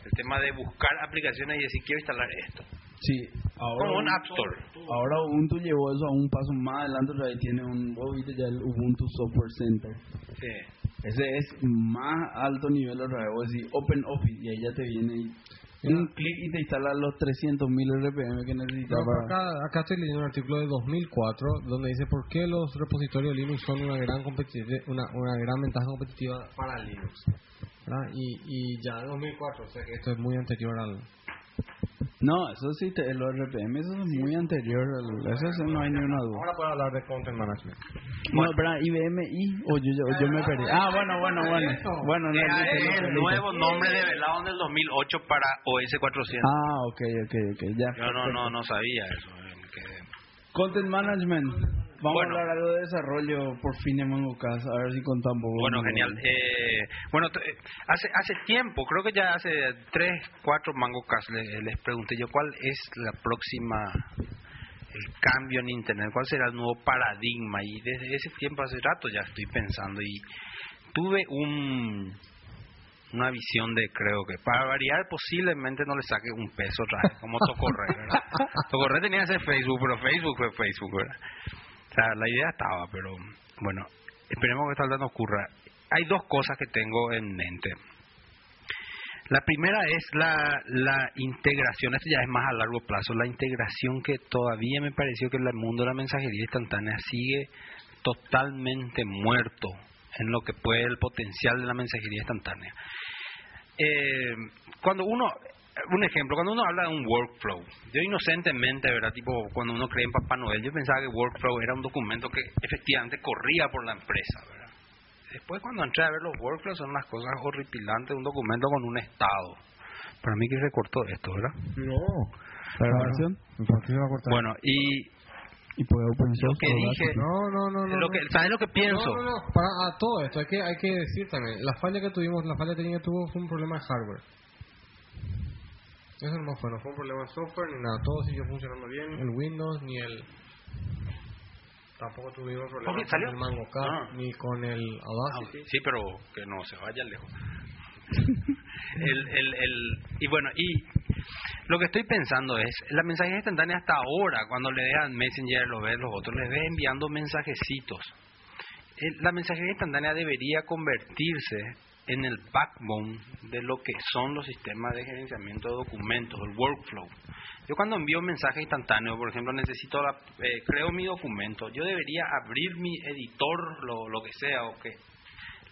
El tema de buscar aplicaciones y decir quiero instalar esto. Sí, ahora Como un Ubuntu- App Store. Ahora Ubuntu llevó eso a un paso más adelante, tiene un, vos viste ya el Ubuntu Software Center. Sí. Ese es más alto nivel otra vez, vos decís Open Office y ahí ya te viene y un clic y te instala los 300.000 RPM que necesitas para... acá, acá estoy leyendo un artículo de 2004 donde dice por qué los repositorios Linux son una gran competi- una, una gran ventaja competitiva para Linux. ¿verdad? Y, y ya en 2004, o sea que esto es muy anterior al... No, eso sí, te, los RPM, eso es muy anterior, al- eso sí, no hay ni una duda. Ahora puedo hablar de Content Management. No, pero IBM y o yo, yo, yo me perdí. Ah, bueno, bueno, bueno. Bueno, no, el nuevo nombre develado en el 2008 para OS 400. Ah, ok, ok, ok, ya. Yo no, no, no sabía eso. que- Content Management. Vamos Bueno. a hablar algo de desarrollo por fin en MangoCast, a ver si contamos. Bueno, genial. Eh, bueno, eh, hace hace tiempo, creo que ya hace tres, cuatro mangocas les, les pregunté yo cuál es la próxima, el cambio en Internet? ¿Cuál será el nuevo paradigma? Y desde ese tiempo, hace rato ya estoy pensando y tuve un una visión de creo que para variar posiblemente no le saque un peso otra vez como Tocorre ¿verdad? Tocorre tenía ese Facebook pero Facebook fue Facebook ¿verdad? La idea estaba pero bueno esperemos que esta vez no ocurra hay dos cosas que tengo en mente la primera es la, la integración, esto ya es más a largo plazo, la integración que todavía me pareció que el mundo de la mensajería instantánea sigue totalmente muerto en lo que puede el potencial de la mensajería instantánea. Eh, cuando uno, un ejemplo, cuando uno habla de un workflow, yo inocentemente, ¿verdad? Tipo, cuando uno cree en Papá Noel, yo pensaba que workflow era un documento que efectivamente corría por la empresa, ¿verdad? Después cuando entré a ver los workflows son las cosas horripilantes, un documento con un estado. Para mí que se cortó esto, ¿verdad? No. ¿La grabación? Bueno, y Y puede open lo que dije. No, no, no, no. lo que, ¿sabes lo que pienso? No, no, no. Para a todo esto, hay que, hay que decir también. La falla que tuvimos, la falla que tenía tuvo fue un problema de hardware. Eso no fue, no fue un problema de software ni nada. Todo siguió funcionando bien. El Windows ni el. Tampoco tuvimos problemas con el Mango Cat Ah. ni con el Ah, Audacity. sí, pero que no se vaya lejos. el, el, el, y bueno, y lo que estoy pensando es, la mensajería instantánea hasta ahora, cuando le dejan Messenger, lo ves los otros, les ves enviando mensajecitos. El- La mensajería instantánea debería convertirse en el backbone de lo que son los sistemas de gerenciamiento de documentos, el workflow. Yo cuando envío un mensaje instantáneo, por ejemplo, necesito, la, eh, creo mi documento, yo debería abrir mi editor, lo, lo que sea, o que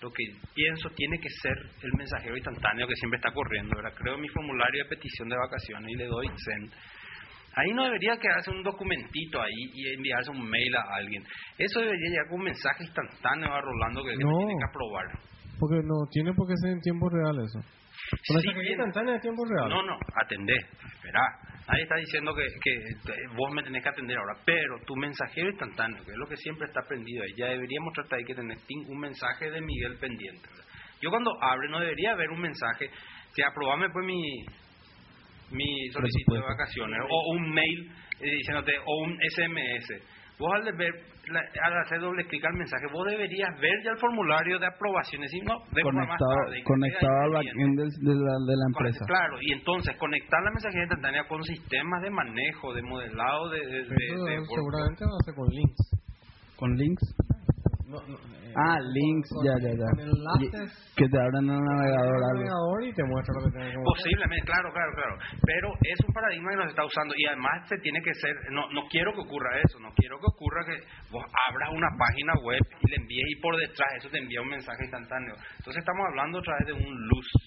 lo que pienso tiene que ser el mensajero instantáneo que siempre está corriendo. ¿verdad? Creo mi formulario de petición de vacaciones y le doy send. Ahí no debería quedarse un documentito ahí y enviarse un mail a alguien. Eso debería llegar con un mensaje instantáneo a Rolando que, que No. tiene que aprobar. Porque no tiene por qué ser en tiempo real eso. Una sí, bien. instantánea de tiempo real. No, no, atendé, espera. Nadie está diciendo que, que vos me tenés que atender ahora, pero tu mensajero instantáneo, que es lo que siempre está prendido ahí, ya deberíamos tratar de que tenés un mensaje de Miguel pendiente. Yo cuando abre no debería haber un mensaje, si aprobame pues mi mi solicitud de vacaciones o un mail eh, diciéndote o un SMS. Vos al, ver, la- al hacer doble clic al mensaje, vos deberías ver ya el formulario de aprobación y no, más Conectado, tarde, conectado al backend del- de la, de la empresa. Claro, y entonces conectar la mensajería instantánea con sistemas de manejo, de modelado, de, de, de- de seguramente va a ser con links. ¿Con links? No, no, eh, Ah, links, con- ya, ya, ya. Con enlaces. Y- Que te abran el navegador el algo. navegador y te muestra lo que tenés que. Posiblemente, claro, claro, claro. Pero es un paradigma que nos está usando y además se tiene que ser, no, no quiero que ocurra eso, no quiero que ocurra que vos abras una página web y le envíes y por detrás eso te envía un mensaje instantáneo. Entonces estamos hablando otra vez de un loose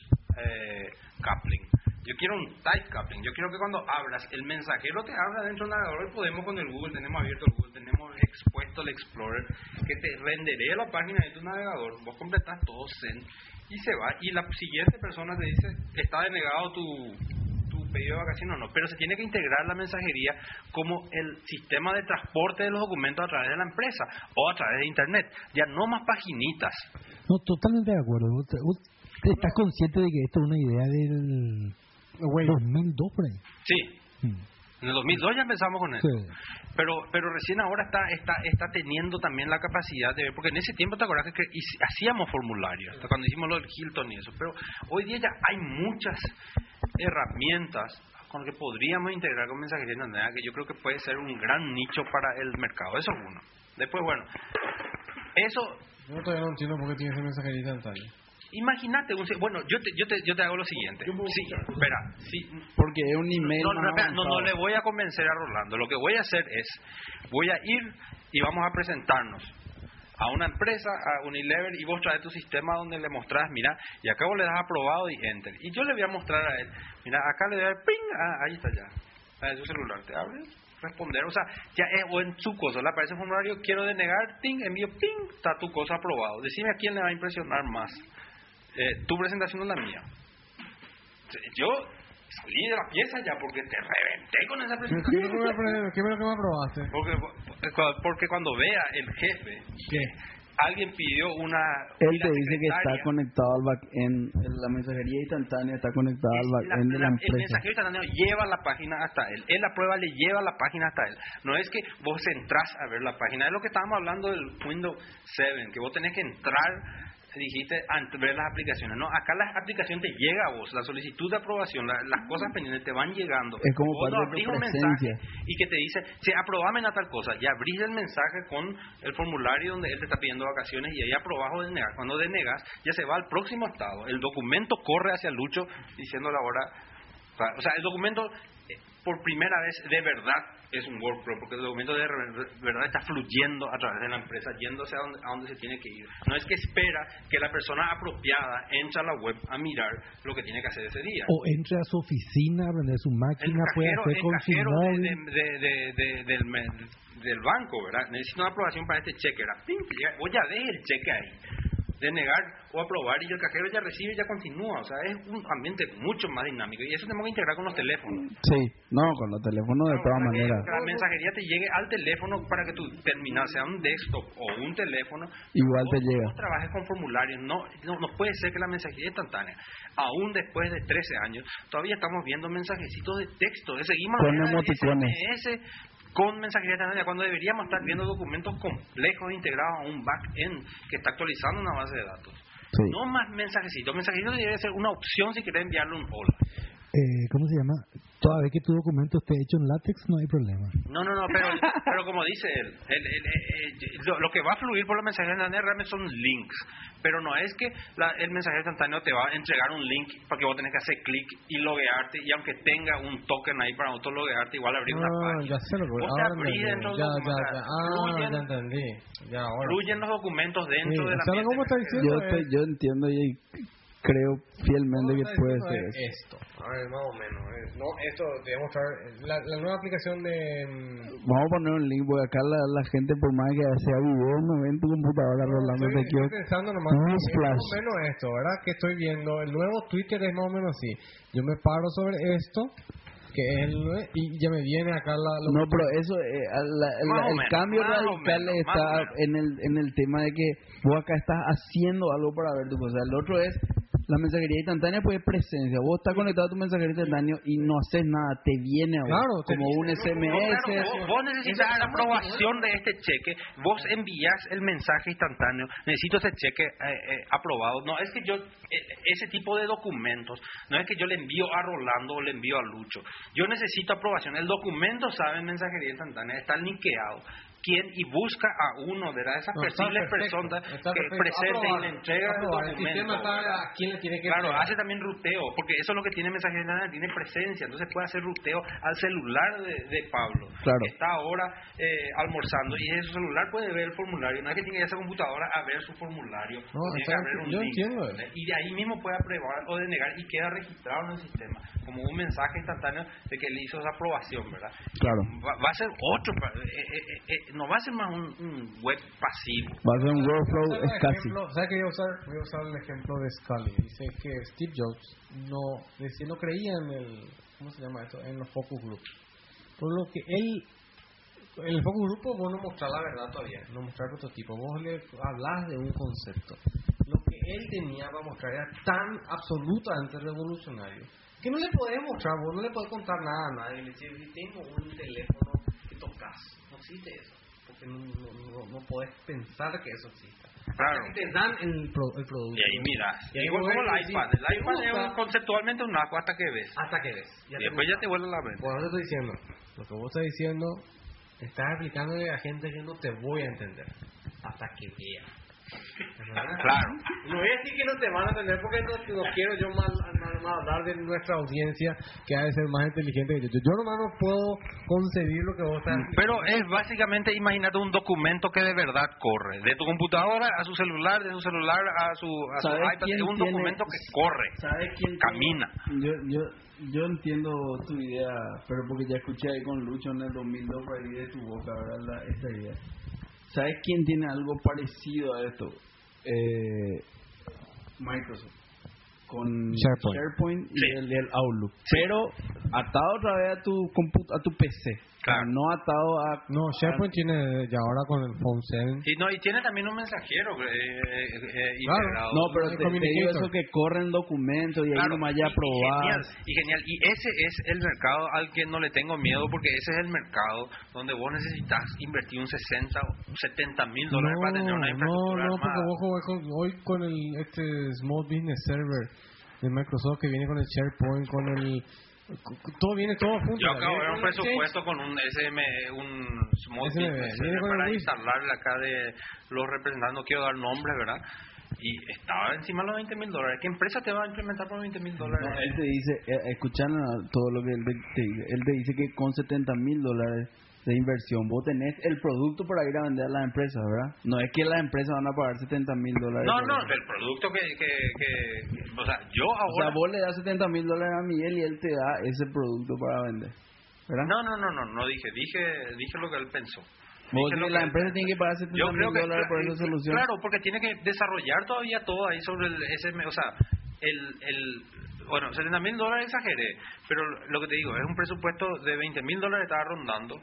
eh, coupling. Yo quiero un tight coupling. Yo quiero que cuando abras, el mensajero te abra dentro del navegador podemos con el Google, tenemos abierto el Google, tenemos expuesto el Explorer, que te renderé la página de tu navegador, vos completas todo Zen y se va. Y la siguiente persona te dice, está denegado tu, tu pedido de vacaciones o no. Pero se tiene que integrar la mensajería como el sistema de transporte de los documentos a través de la empresa o a través de Internet. Ya no más paginitas. No, totalmente de acuerdo. Estás consciente de que esto es una idea del Güey, 2002 por ahí. Sí, Mm. en el 2002 ya empezamos con eso. Sí. Pero pero recién ahora está está está teniendo también la capacidad de ver, porque en ese tiempo te acuerdas que, hacíamos formularios, hasta cuando hicimos lo del Hilton y eso, pero hoy día ya hay muchas herramientas con las que podríamos integrar con mensajería instantánea que yo creo que puede ser un gran nicho para el mercado. Eso es uno. Después, bueno, eso yo todavía no entiendo por qué tiene ese mensajería instantánea. Imagínate, un, bueno, yo te, yo, te, yo te hago lo siguiente. Sí, espera, sí, Porque es un email no, no, espera, no, no le voy a convencer a Rolando. Lo que voy a hacer es, voy a ir y vamos a presentarnos a una empresa, a Unilever, y vos traes tu sistema donde le mostrás, mira, y acá vos le das aprobado y enter. Y yo le voy a mostrar a él, mira, acá le doy al ping, ah, ahí está ya, está en su celular, te abre, responder, o sea, ya es, o en su cosa, le aparece un formulario, quiero denegar, ping, envío, ping, está tu cosa aprobado. Decime a quién le va a impresionar más, eh, tu presentación o la mía. Yo salí de la pieza ya porque te reventé con esa ¿Qué, presentación. qué, qué, qué, qué, me probaste? Porque, porque cuando vea el jefe ¿Qué? alguien pidió una... Él te dice que está conectado al backend, en la mensajería instantánea está conectada al Es la- backend de la la- el empresa. mensajero instantáneo lleva la página hasta él. Él la prueba le lleva la página hasta él. No es que vos entras a ver la página. Es lo que estábamos hablando del Windows 7, que vos tenés que entrar, dijiste, a ver las aplicaciones. No, acá la aplicación te llega a vos. La solicitud de aprobación, la- las cosas pendientes te van llegando. Es como Vos parte de abrís un mensaje y que te dice, sí, aprobame a tal cosa. Y abrís el mensaje con el formulario donde él te está pidiendo vacaciones y ahí aprobás o denegas. Cuando denegas, ya se va al próximo estado. El documento corre hacia Lucho diciéndole ahora... O sea, el documento eh, por primera vez de verdad es un workflow, porque el documento de verdad está fluyendo a través de la empresa, yéndose a donde, a donde se tiene que ir. No es que espera que la persona apropiada entre a la web a mirar lo que tiene que hacer ese día. O entre a su oficina, prender su máquina, puede hacer el cajero de- del, del banco, ¿verdad? Necesito una aprobación para este cheque, ¿verdad? Vos ya ves el cheque ahí. De negar o aprobar y el cajero ya recibe y ya continúa. O sea, es un ambiente mucho más dinámico. Y eso tenemos que integrar con los teléfonos. Sí, no, con los teléfonos de Claro, todas maneras. que la mensajería te llegue al teléfono para que tu terminal sea un desktop o un teléfono. Igual te llega. vos trabajes con formularios. No, no, no puede ser que la mensajería instantánea, aún después de 13 años, todavía estamos viendo mensajecitos de texto. Seguimos Con emoticones. SMS con mensajería instantánea cuando deberíamos estar viendo documentos complejos integrados a un back-end que está actualizando una base de datos. Sí. No más mensajecitos. Mensajecitos debería ser una opción si querés enviarle un hola. Eh, ¿Cómo se llama? Toda vez que tu documento esté hecho en látex, no hay problema. No, no, no, pero, pero como dice él, el- el- el- lo, lo que va a fluir por la mensajería instantánea realmente son links. Pero no es que la- el mensajero instantáneo te va a entregar un link para que vos tenés que hacer clic y loguearte. Y aunque tenga un token ahí para autologuearte, igual abrir una Ah, página. ya sé lo que dentro del Ya, ya, ya. sea, Ah, fluyen- ya entendí. Ya, ahora. Fluyen los documentos dentro Sí, de la o sea, ¿cómo está diciendo? Yo, te- yo entiendo y creo fielmente que puede ser esto. A ver, más o menos. No, esto te voy a mostrar. La, la nueva aplicación de. mm, Vamos a poner un link porque acá la, la gente, por más que sea video, no ve en tu computadora rolando. Estoy, estoy pensando nomás. más o menos esto, ¿verdad? Que estoy viendo. El nuevo Twitter es más o menos así. Yo me paro sobre esto, que es el. Y ya me viene acá la. lo No, pero eso, eh, la- el, menos, cambio radical menos, está en el, en el tema de que vos acá estás haciendo algo para ver tu cosa. El otro es la mensajería instantánea, pues es presencia. Vos estás conectado a tu mensajería instantánea y no haces nada, te viene a vos, Claro, te como un No, SMS. claro, vos, vos necesitas la aprobación de este cheque, vos envías el mensaje instantáneo, necesito ese cheque eh, eh, aprobado. No es que yo, eh, ese tipo de documentos, no es que yo le envío a Rolando o le envío a Lucho. Yo necesito aprobación. El documento sabe en mensajería instantánea, está linkeado. ¿Quién? Y busca a uno de esas No, está posibles perfecto, que presenten y le entregan el aprobar. El documento. sistema sabe a quién le tiene que Claro, entregar. hace también ruteo, porque eso es lo que tiene mensajería instantánea, tiene presencia, entonces puede hacer ruteo al celular de, de Pablo, Claro. que está ahora eh, almorzando y en su celular puede ver el formulario, no es que tiene que ir a esa computadora a ver su formulario, No, tiene que haber un yo link, entiendo y de ahí mismo puede aprobar o denegar y queda registrado en el sistema, como un mensaje instantáneo de que él hizo esa aprobación, ¿verdad? Claro. Va, va a ser otro, eh, eh, eh, eh, no va a ser más un, un web pasivo. Va a ser un workflow ejemplo- ¿Sabes qué voy a usar? Voy a usar el ejemplo de Scully. Dice que Steve Jobs no, decía, no creía en el, ¿cómo se llama esto? En los focus groups. Por lo que él, en el focus group vos no mostrás la verdad todavía, no mostrar prototipo, vos le hablas de un concepto. Lo que él tenía para mostrar era tan absolutamente revolucionario que no le podés mostrar, vos no le podés contar nada a nadie. Le decís, si tengo un teléfono que tocas, no existe eso, no, no, podés pensar que eso exista. Claro. Hasta que te dan el, pro- el producto. Y ahí miras, Y ahí igual como el iPad, el iPad es un- conceptualmente un asco hasta que ves. Hasta que ves. Ya Y después ya te vuelve la mente. Por eso te estoy diciendo, lo que vos estás diciendo, estás aplicándole a gente que no te voy a entender. Hasta que vea. ¿Verdad? Claro. No voy a decir que no te van a entender porque no, no quiero yo mal, mal- mal hablar de nuestra audiencia que ha de ser más inteligente que yo. Yo, nomás no puedo concebir lo que vos estás Pero es básicamente, imagínate un documento que de verdad corre. De tu computadora a su celular, de su celular a su, a su ¿Sabes iPad. Es un tiene- documento que corre. ¿Sabes quién Camina. Yo, yo, yo entiendo tu idea, pero porque ya escuché ahí con Lucho en el 2002 por ahí de tu boca, ¿verdad? Esta idea. ¿Sabes quién tiene algo parecido a esto? Eh, Microsoft. Con SharePoint. SharePoint y Sí. el, el Outlook. Pero atado otra vez a tu compu- a tu PC. Claro. No atado a... No, SharePoint tiene ya ahora con el Phone 7. Y, no, y tiene también un mensajero eh, eh, eh, Claro. integrado. No, pero el te, te digo eso que corren documentos y ahí Claro, nomás ya y- y y genial. Y ese es el mercado al que no le tengo miedo porque ese es el mercado donde vos necesitas invertir un 60 o 70 mil dólares para tener una no, infraestructura no, porque armada. vos jugás con, hoy con el este Small Business Server de Microsoft que viene con el SharePoint, con el... Todo viene todo junto. Yo acabo de ver un presupuesto con un SM, un Small para instalarle acá de los representantes, no quiero dar nombres, ¿verdad? Y estaba encima de los 20 mil dólares. ¿Qué empresa te va a implementar por 20 mil dólares? No, él te dice, eh, escuchan todo lo que él te, te dice. Él te dice que con 70 mil dólares de inversión vos tenés el producto para ir a vender a las empresas, ¿verdad? No es que las empresas van a pagar 70 mil dólares. No, no, el producto que, que, que, o sea, yo O ahora... sea, vos le das 70 mil dólares a Miguel y él te da ese producto para vender. ¿Verdad? No, no, no, no, no dije, dije, dije lo que él pensó. Vos Dije la empresa tiene que pagar 70 Yo mil dólares por esa solución. Claro, porque tiene que desarrollar todavía todo ahí sobre el SM, o sea, el, el bueno, 70 mil dólares exageré, pero lo que te digo, es un presupuesto de 20 mil dólares estaba rondando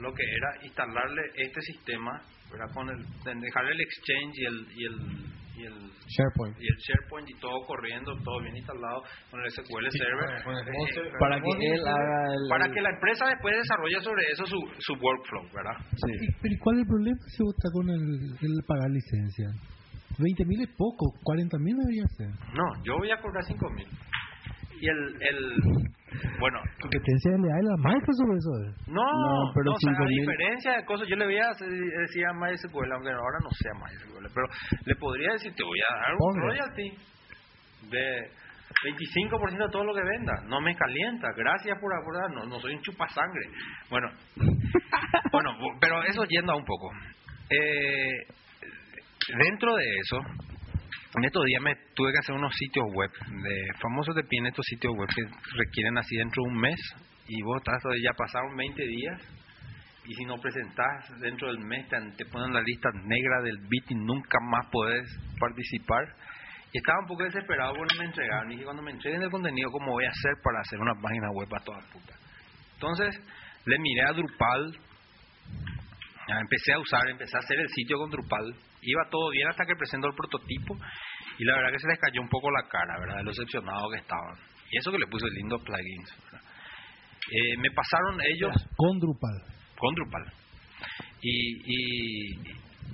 lo que era instalarle este sistema, ¿verdad? Con el, de dejarle el exchange y el, y el, y el SharePoint. y el SharePoint y todo corriendo, todo bien instalado con el SQL Server. Eh, para que él haga el... para que la empresa después desarrolle sobre eso su, su workflow, ¿verdad? Sí. ¿Y- ¿Pero y cuál es el problema si vos estás con el, el pagar licencia? 20 mil es poco, 40 mil debería ser. No, yo voy a cobrar 5 mil. Y el, el, bueno, Competencia le da a Microsoft eso. es. no, No, pero no, o sea, a 5.000. diferencia de cosas, yo le voy a hacer- decir a MySQL, aunque ahora no sea MySQL, pero le podría decir, te voy a dar un royalty de 25% de todo lo que venda. No me calienta, gracias por acordar, no, no soy un chupasangre. Bueno, bueno, bu- pero eso yendo a un poco. Eh, dentro de eso, en estos días me tuve que hacer unos sitios web, de famosos de pie en estos sitios web que requieren así dentro de un mes y vos estás, ya pasaron 20 días y si no presentás dentro del mes te, te ponen la lista negra del bit y nunca más podés participar. Y estaba un poco desesperado porque me entregaron. Y dije, cuando me entreguen el contenido, ¿cómo voy a hacer para hacer una página web a toda puta? Entonces, le miré a Drupal, empecé a usar, empecé a hacer el sitio con Drupal. Iba todo bien hasta que presentó el prototipo y la verdad que se les cayó un poco la cara, ¿verdad? De lo decepcionados que estaban. Y eso que le puse lindos plugins. ¿verdad? Eh, me pasaron ellos Con Drupal. con Drupal. Y, y,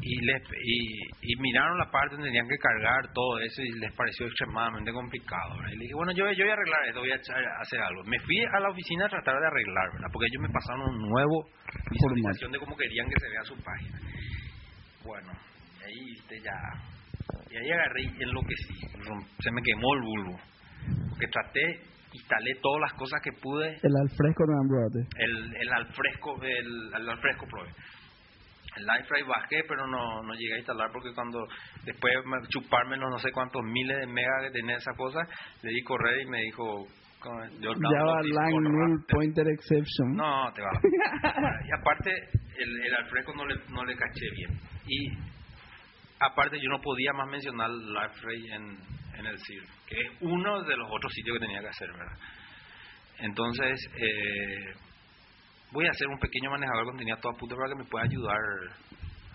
y, les, y, y miraron la parte donde tenían que cargar todo eso y les pareció extremadamente complicado. ¿verdad? Y le dije, bueno, yo, yo voy a arreglar esto, voy a echar- a hacer algo. Me fui a la oficina a tratar de arreglar, ¿verdad? Porque ellos me pasaron un nuevo visualización de cómo querían que se vea su página. Bueno, ahí viste ya. Y ahí agarré y enloquecí. Se me quemó el bulbo. Porque traté, instalé todas las cosas que pude El alfresco no Android. el, el alfresco el, el alfresco probé el iFry bajé pero no, no llegué a instalar porque cuando después me- chuparme los no sé cuántos miles de megas que tenía esa cosa le di correr y me dijo yo Java lang null pointer exception. no te va y aparte el, el alfresco no le, no le caché bien y aparte yo no podía más mencionar LiveRay en, en el CIR, que es uno de los otros sitios que tenía que hacer, ¿verdad? Entonces, eh, voy a hacer un pequeño manejador de contenido a toda puta para que me pueda ayudar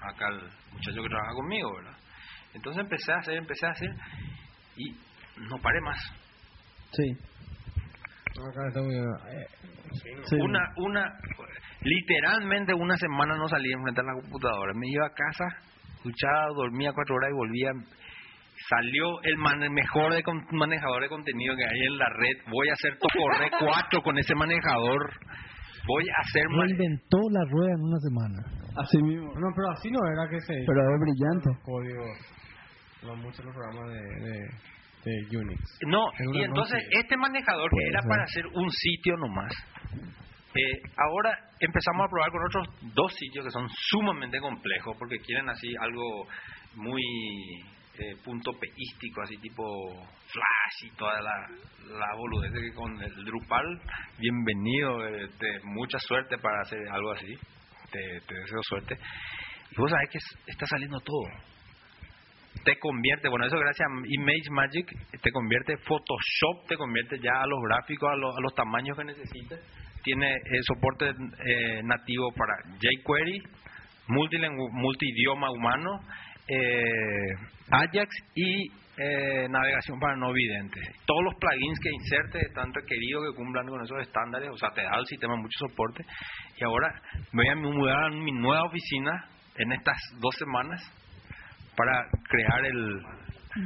acá el muchacho que trabaja conmigo, ¿verdad? Entonces empecé a hacer, empecé a hacer y no paré más. Sí. Eh. Una, una, literalmente una semana no salía enfrente a la computadora. Me iba a casa, escuchaba, dormía cuatro horas y volvía. Salió el man- mejor de con- manejador de contenido que hay en la red. Voy a hacer Tocorre 4 con ese manejador. Voy a hacer... Reinventó la rueda en una semana. Así mismo. No, pero así no era que se Pero es brillante. código. No, muchos los programas de, de, de Unix. No, y entonces noche. este manejador Puede era ser. para hacer un sitio nomás, eh, ahora empezamos a probar con otros dos sitios que son sumamente complejos porque quieren así algo muy eh, punto peístico, así tipo flash y toda la, la boludez que con el Drupal, bienvenido, eh, mucha suerte para hacer algo así, te, deseo suerte. Y vos sabés que es- está saliendo todo. te convierte, bueno, eso gracias a Image Magic, te convierte Photoshop, te convierte ya a los gráficos, a, los- a los tamaños que necesites. Tiene eh, soporte eh, nativo para jQuery, multidioma humano, eh, Ajax y eh, navegación para no videntes. Todos los plugins que insertes están requeridos que cumplan con esos estándares, o sea, te da el sistema mucho soporte. Y ahora me voy a mudar a mi nueva oficina en estas dos semanas para crear el...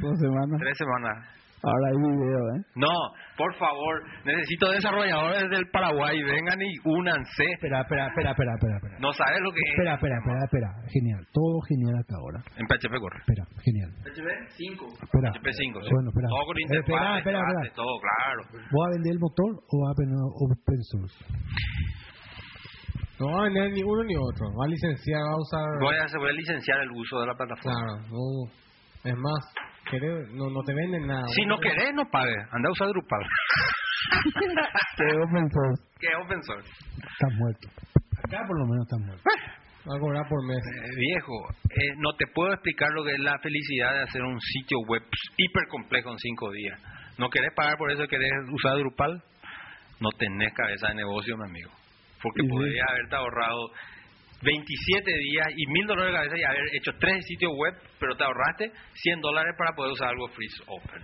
Dos semanas. Tres semanas. Ahora hay video, ¿eh? No, por favor, necesito desarrolladores del Paraguay, vengan y únanse. Espera, espera, espera, espera, espera. espera. No sabes lo que es. Espera, espera, espera, espera. Genial. Todo genial hasta ahora. En PHP corre. Espera, genial. HB 5. Espera. PHP 5. sí. Bueno, espera. Todo con Eh, interfaz, espera, espera, espera. todo, claro. ¿Vos a vender el motor o vas a vender open source? No va a vender ni uno ni otro. Va a licenciar, va a usar. Voy a, voy a licenciar el uso de la plataforma. Claro, no. Es más, querés- no, no te venden nada. Si no querés, no pague. Anda a usar Drupal. Que open source. es open source. Estás muerto. Acá por lo menos estás muerto. Va a cobrar por mes. Eh, viejo, eh, no te puedo explicar lo que es la felicidad de hacer un sitio web hiper complejo en cinco días. ¿No querés pagar por eso? ¿Querés usar Drupal? No tenés cabeza de negocio, mi amigo. Porque Sí, sí. podrías haberte ahorrado 27 días y mil dólares de cabeza y haber hecho tres sitios web, pero te ahorraste 100 dólares para poder usar algo free open.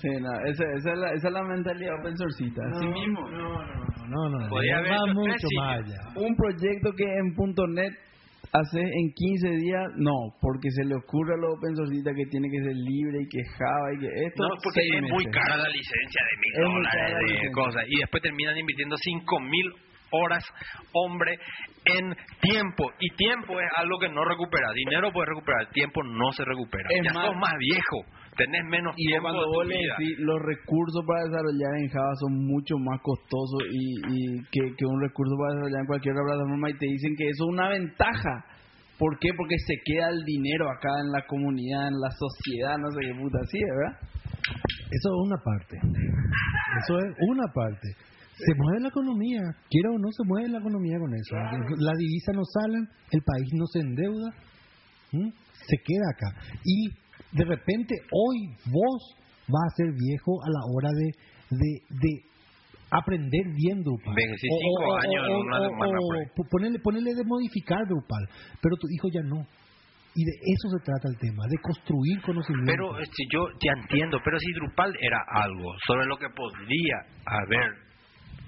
Sí, no, esa, esa, es la, esa es la mentalidad open sourcita. Así mismo. No, no, no. Podría haber hecho mucho más allá. Un proyecto que en .NET hace en 15 días, no, porque se le ocurre a los open sourcitas que tiene que ser libre y que Java y que esto. No, porque es muy meses. cara la licencia de mil muy dólares la de cosas. Y después terminan invirtiendo cinco mil horas, hombre, en tiempo. Y tiempo es algo que no recupera. Dinero puedes recuperar, tiempo no se recupera. Es ya más- sos más viejo, tenés menos Y tiempo cuando de tu vos le vida. decís, los recursos para desarrollar en Java son mucho más costosos y, y que, que un recurso para desarrollar en cualquier otra plataforma y te dicen que eso es una ventaja. ¿Por qué? Porque se queda el dinero acá en la comunidad, en la sociedad, no sé qué puta, así, ¿verdad? Eso es una parte. Eso es una parte. Se mueve la economía, quiera o no se mueve la economía con eso. La divisa no sale, el país no se endeuda, ¿m? se queda acá. Y de repente hoy vos vas a ser viejo a la hora de, de, de aprender bien Drupal. Envejecí cinco años en una semana por ahí. po- ponerle, ponerle de modificar Drupal, pero tu hijo ya no. Y de eso se trata el tema, de construir conocimiento. Pero este, yo ya entiendo, pero si Drupal era algo sobre lo que podría haber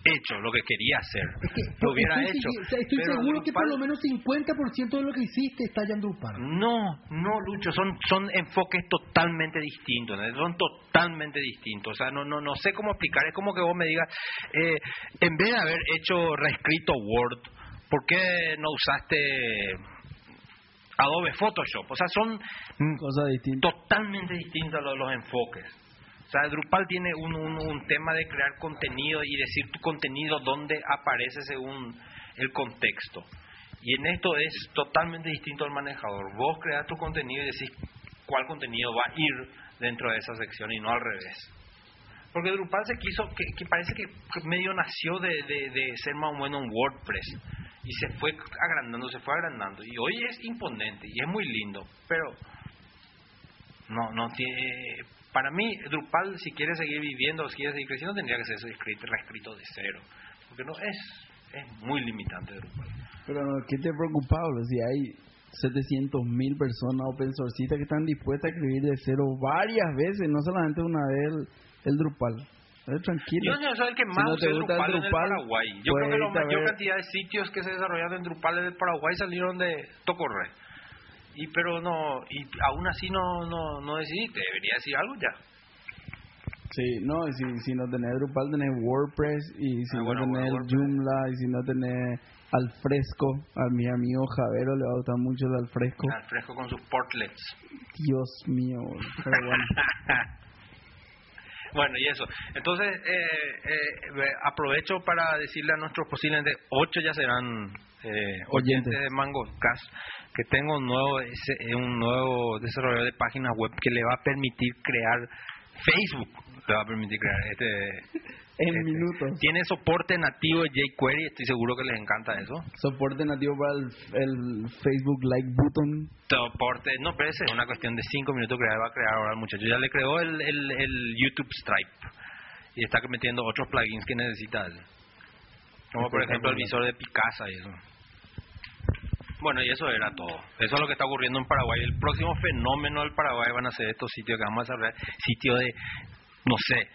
hecho, lo que quería hacer, Es que, lo hubiera estoy, hecho. estoy Pero seguro que por lo menos 50% de lo que hiciste está ya en Drupal. No, no, Lucho, son son enfoques totalmente distintos, ¿no? son totalmente distintos. O sea, no no no sé cómo explicar. Es como que vos me digas, eh, en vez de haber hecho reescrito Word, ¿por qué no usaste Adobe Photoshop? O sea, son Cosa distinta. totalmente distintos los, los enfoques. O sea, Drupal tiene un, un, un tema de crear contenido y decir tu contenido dónde aparece según el contexto. Y en esto es totalmente distinto al manejador. Vos creas tu contenido y decís cuál contenido va a ir dentro de esa sección y no al revés. Porque Drupal se quiso, que, parece que que medio nació de, de, de ser más o menos un WordPress. Y se fue agrandando, se fue agrandando. Y hoy es imponente y es muy lindo. Pero no, no tiene. Para mí, Drupal, si quiere seguir viviendo, si quiere seguir creciendo, tendría que ser escrito, reescrito de cero. Porque no es, es muy limitante Drupal. Pero, ¿qué te preocupa, Pablo? Si hay 700 mil personas open sourcitas que están dispuestas a escribir de cero varias veces, no solamente una vez el, el Drupal. Tranquilo. Yo no soy el que Si más no te usé gusta Drupal, el en el Drupal, Paraguay. Yo creo que la puedes ir a mayor cantidad de sitios que se desarrollaron en Drupal en el Paraguay salieron de Tocorre. Y pero no, y aún así no, no, no decidiste, debería decir algo ya. Sí, no, y si, si no tenés Drupal, tenés WordPress, y si Ah, no bueno, tenés. Joomla, y si no tenés Alfresco, a mi amigo Javero le va a gustar mucho el Alfresco. Al fresco con sus portlets. Dios mío, pero bueno. Bueno, y eso. Entonces, eh, eh, eh, aprovecho para decirle a nuestros posiblemente ocho ya serán eh, oyentes Oyentes. de Mango Cash que tengo un nuevo ese- eh, un nuevo desarrollador de páginas web que le va a permitir crear Facebook le va a permitir crear este En Este, minutos. Tiene soporte nativo de jQuery, estoy seguro que les encanta eso. Soporte nativo para el, el Facebook Like Button. Soporte, no, pero es una cuestión de 5 minutos que va a crear ahora el muchacho. Ya le creó el, el, el YouTube Stripe y está metiendo otros plugins que necesita. Como por ejemplo el visor de Picasa y eso. Bueno, y eso era todo. Eso es lo que está ocurriendo en Paraguay. El próximo fenómeno del Paraguay van a ser estos sitios que vamos a desarrollar. Sitio de, no sé,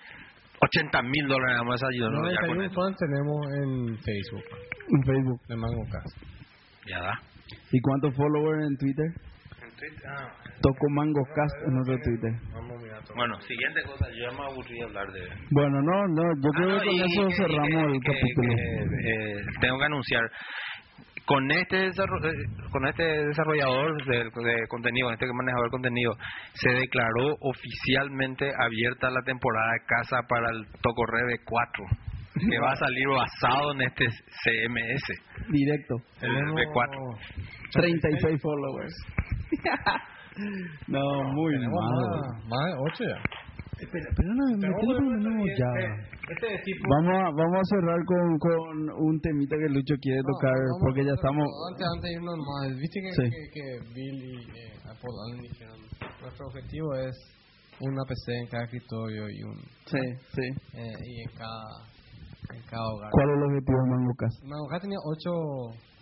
80 mil dólares vamos a ayudarnos ya con 91 eso. fans tenemos en Facebook, En Facebook. de MangoCast. Ya da. ¿Y cuántos followers en Twitter? En Twitter, ah, Toco MangoCast en nuestro Twitter. Vamos a mirar todo. Bueno, siguiente cosa. Yo ya me aburrí de hablar de... Bueno, no, no, yo Ah, creo no, que con y- eso que- cerramos y el que- capítulo. que, eh, tengo que anunciar con este eh, con este desarrollador de, de contenido, este manejador de contenido, se declaró oficialmente abierta la temporada de casa para el Tocorreve 4, que va a salir basado en este CMS, Directo. el V4. 36 followers. no, muy Tenemos malo. más, más de 8 ya. Espera, pero no, metele por lo menos ya. Este es tipo... Vamos a, vamos a cerrar con, con un temita que Lucho quiere tocar, No, porque ya estamos... Antes, antes de irnos más, viste que, Sí. que, que Bill y eh, Apple Allen dijeron: Nuestro objetivo es una PC en cada escritorio y un Sí, sí. eh, y en cada, en cada hogar. ¿Cuál es el objetivo de Mangucas? Mangoca tenía 8,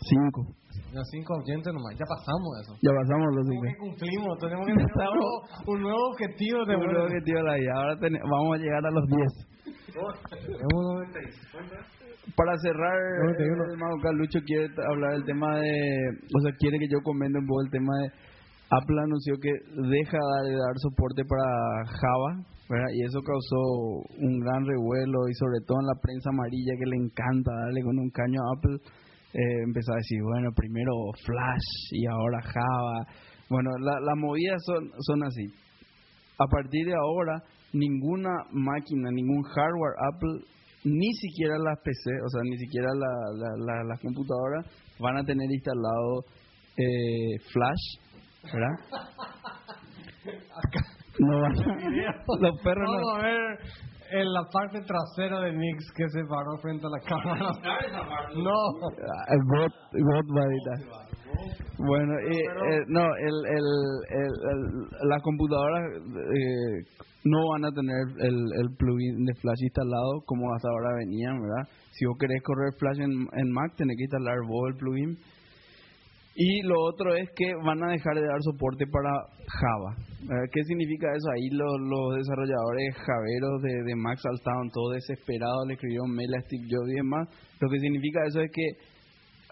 Cinco. no, 5 oyentes nomás, ya pasamos eso. Ya pasamos los que cinco. cumplimos, tenemos que tener un nuevo, un nuevo objetivo de Un nuevo objetivo de la vida. Ahora ten- vamos a llegar a los 10. Para cerrar, eh, el Mangucas, Lucho quiere hablar del tema de... O sea, quiere que yo comente un poco el tema de... Apple anunció que deja de dar soporte para Java, ¿verdad? Y eso causó un gran revuelo y sobre todo en la prensa amarilla que le encanta darle con un caño a Apple, eh, empezó a decir, bueno, primero Flash y ahora Java. Bueno, la- las movidas son, son así. A partir de ahora, ninguna máquina, ningún hardware Apple, ni siquiera las PC, o sea, ni siquiera la- la- la- las computadoras, van a tener instalado eh, Flash, ¿verdad? No van a- los perros no, Vamos a ver en la parte trasera de Nix que se paró frente a la cámara. No. Ah, God, God va a editar. Bueno, y, eh, no, el, el, el, el- las computadoras eh, no van a tener el, el plugin de Flash instalado como hasta ahora venían, ¿verdad? Si vos querés correr Flash en, en Mac, tenés que instalar vos el plugin. Y lo otro es que van a dejar de dar soporte para Java. ¿verdad? ¿Qué significa eso? Ahí los, los desarrolladores javeros de, de Mac estaban todos desesperados, le escribieron mail a Steve Jobs y demás. Lo que significa eso es que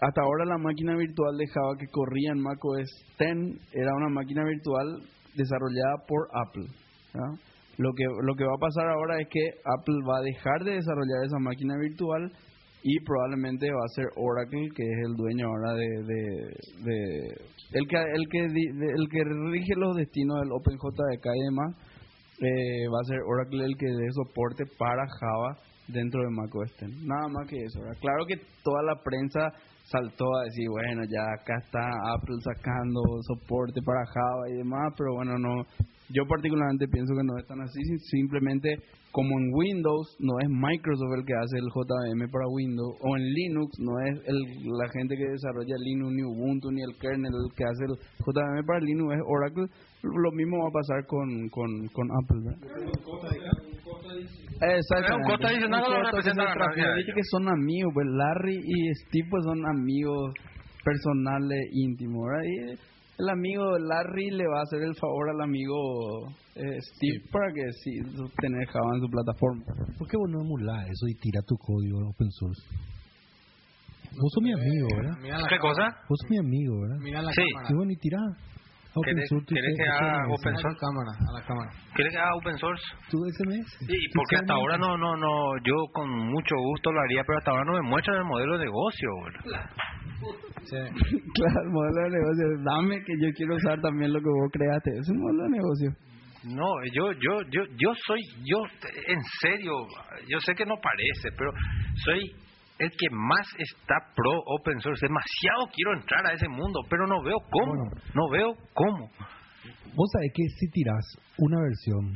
hasta ahora la máquina virtual de Java que corría en macOS 10 era una máquina virtual desarrollada por Apple. Lo que, lo que va a pasar ahora es que Apple va a dejar de desarrollar esa máquina virtual y probablemente va a ser Oracle, que es el dueño ahora de... de, el, que, el, que, el que rige los destinos del OpenJDK y demás, eh, va a ser Oracle el que dé soporte para Java dentro de macOS 10. Nada más que eso. Claro que toda la prensa saltó a decir, bueno, ya acá está Apple sacando soporte para Java y demás, pero bueno, no. Yo particularmente pienso que no es tan así, sim- simplemente como en Windows no es Microsoft el que hace el JVM para Windows, o en Linux no es el, la gente que desarrolla Linux, ni Ubuntu, ni el kernel el que hace el JVM para Linux, es Oracle. Lo mismo va a pasar con, con, con Apple, ¿verdad? Exactamente. Un costo adicional lo que son amigos, pues Larry y Steve pues son amigos personales íntimos, ¿verdad? Y el amigo Larry le va a hacer el favor al amigo eh, Steve para que sí tener Java en su plataforma. ¿Por qué vos no emulás eso y tira tu código open source? Vos sos mi amigo, ¿verdad? ¿Qué cosa? Vos sos mi amigo, ¿verdad? Mira la Sí. cámara. Y bueno, y tirá. Open ¿Querés- source tu querés que haga open A la source? cámara, a la cámara. ¿Quieres que haga open source? Tu SMS. Sí, tu porque hasta ahora no, no, no, yo con mucho gusto lo haría, pero hasta ahora no me muestran el modelo de negocio. Sí. claro, el modelo de negocio. Dame que yo quiero usar también lo que vos creaste. Es un modelo de negocio. No, yo, yo, yo, yo soy, yo, en serio, yo sé que no parece, pero soy el que más está pro open source. Demasiado quiero entrar a ese mundo, pero no veo cómo, Bueno. no veo cómo. Vos sabés que si tirás una versión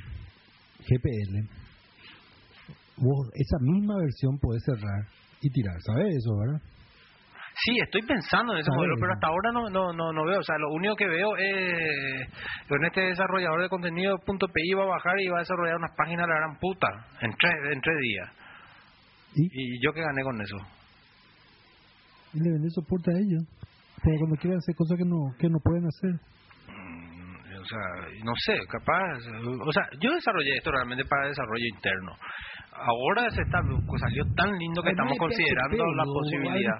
GPL vos esa misma versión podés cerrar y tirar, ¿sabes eso, verdad? Sí, estoy pensando en ese modelo, pero hasta ahora no, no, no, no veo. O sea, lo único que veo es en este desarrollador de contenido .pi va a bajar y va a desarrollar unas páginas de la gran puta en tres, en tres días. ¿Y? Y yo que gané con eso. Y le vendés soporte a ellos. Pero cuando quieren hacer cosas que no, que no pueden hacer. Mm, O sea, no sé, capaz. O sea, yo desarrollé esto realmente para desarrollo interno. Ahora se está, pues, salió tan lindo que estamos considerando PHP, la posibilidad.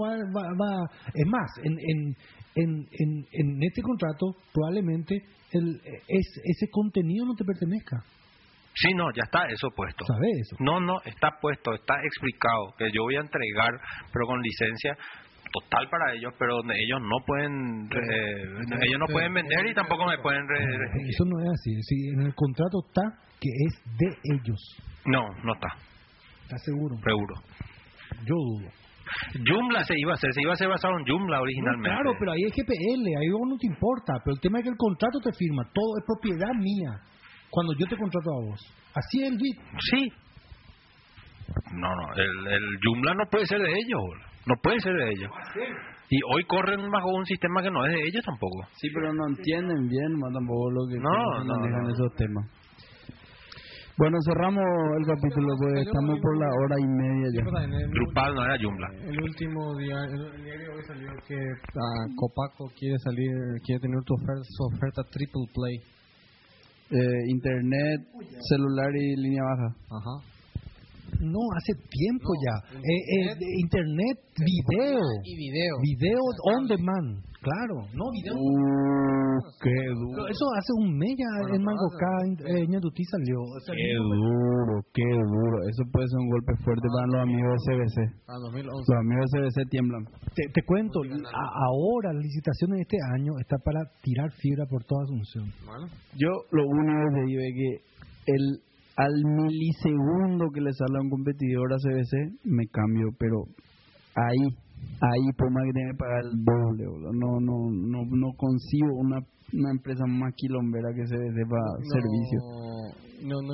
Va, va, va- Es más, en, en, en, en, en este contrato probablemente el, es, ese contenido no te pertenezca. Sí, no, ya está eso puesto. ¿Sabes eso? No, no, está puesto, está explicado que yo voy a entregar, pero con licencia total para ellos, pero donde ellos no pueden, eh, ellos no pueden vender y tampoco me pueden. re- Eso no es así. Si en el contrato está que es de ellos. No, no está, ¿Estás seguro? seguro. Yo dudo. Joomla se iba a hacer, se iba a hacer basado en Joomla No, originalmente. claro, pero ahí es GPL, ahí no te importa. Pero el tema es que el contrato te firma, todo es propiedad mía. Cuando yo te contrato a vos. Así es el bit. Sí. No, no, el, el Joomla no puede ser de ellos, boludo. no puede ser de ellos. Y hoy corren bajo un sistema que no es de ellos tampoco. Sí, pero no entienden bien más tampoco lo que No, no, manejan no. esos temas. Bueno, cerramos el capítulo, pues estamos por la hora y media ya. Drupal no era Joomla. El último día, el, el diario hoy salió que ah, Copaco quiere salir, quiere tener tu oferta, su oferta triple play. Eh, internet, celular y línea baja. Ajá. No, hace tiempo ya. Eh, eh, de internet, video. Y video. Video on demand. Claro. No, video. Uh, qué Pero duro. eso hace un mes ya Bueno, en Mango. K, eh, Ñandutí salió. Qué duro, qué duro. Eso puede ser un golpe fuerte para los amigos de CBC. Ah, 2011. Los amigos de CBC tiemblan. Te, te cuento, a- ahora la licitación de este año está para tirar fibra por toda Asunción. Bueno. Yo lo único que digo es que el al milisegundo que le sale a un competidor a CBC me cambio, pero ahí, ahí por más que tenga que pagar el doble, boludo. no, no, no, no consigo una, una empresa más quilombera que CBC para servicio. No, no,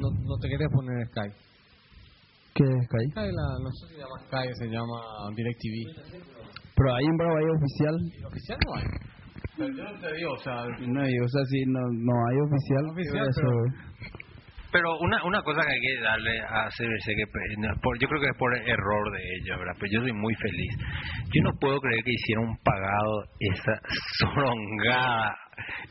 no, no te quería poner Sky. ¿Qué es Sky? Sky la, no sé si se llama Sky, se llama DirecTV. Pero ahí en Bravo hay oficial, Oficial no hay. Pero yo no te digo, o sea, no, o sea, si no, no hay oficial, Oficial, eso, pero- Pero una, una cosa que hay que darle a CBC, que no, por- yo creo que es por error de ellos, ¿verdad? Pero yo soy muy feliz. Yo no puedo creer que hicieron pagado esa sorongada,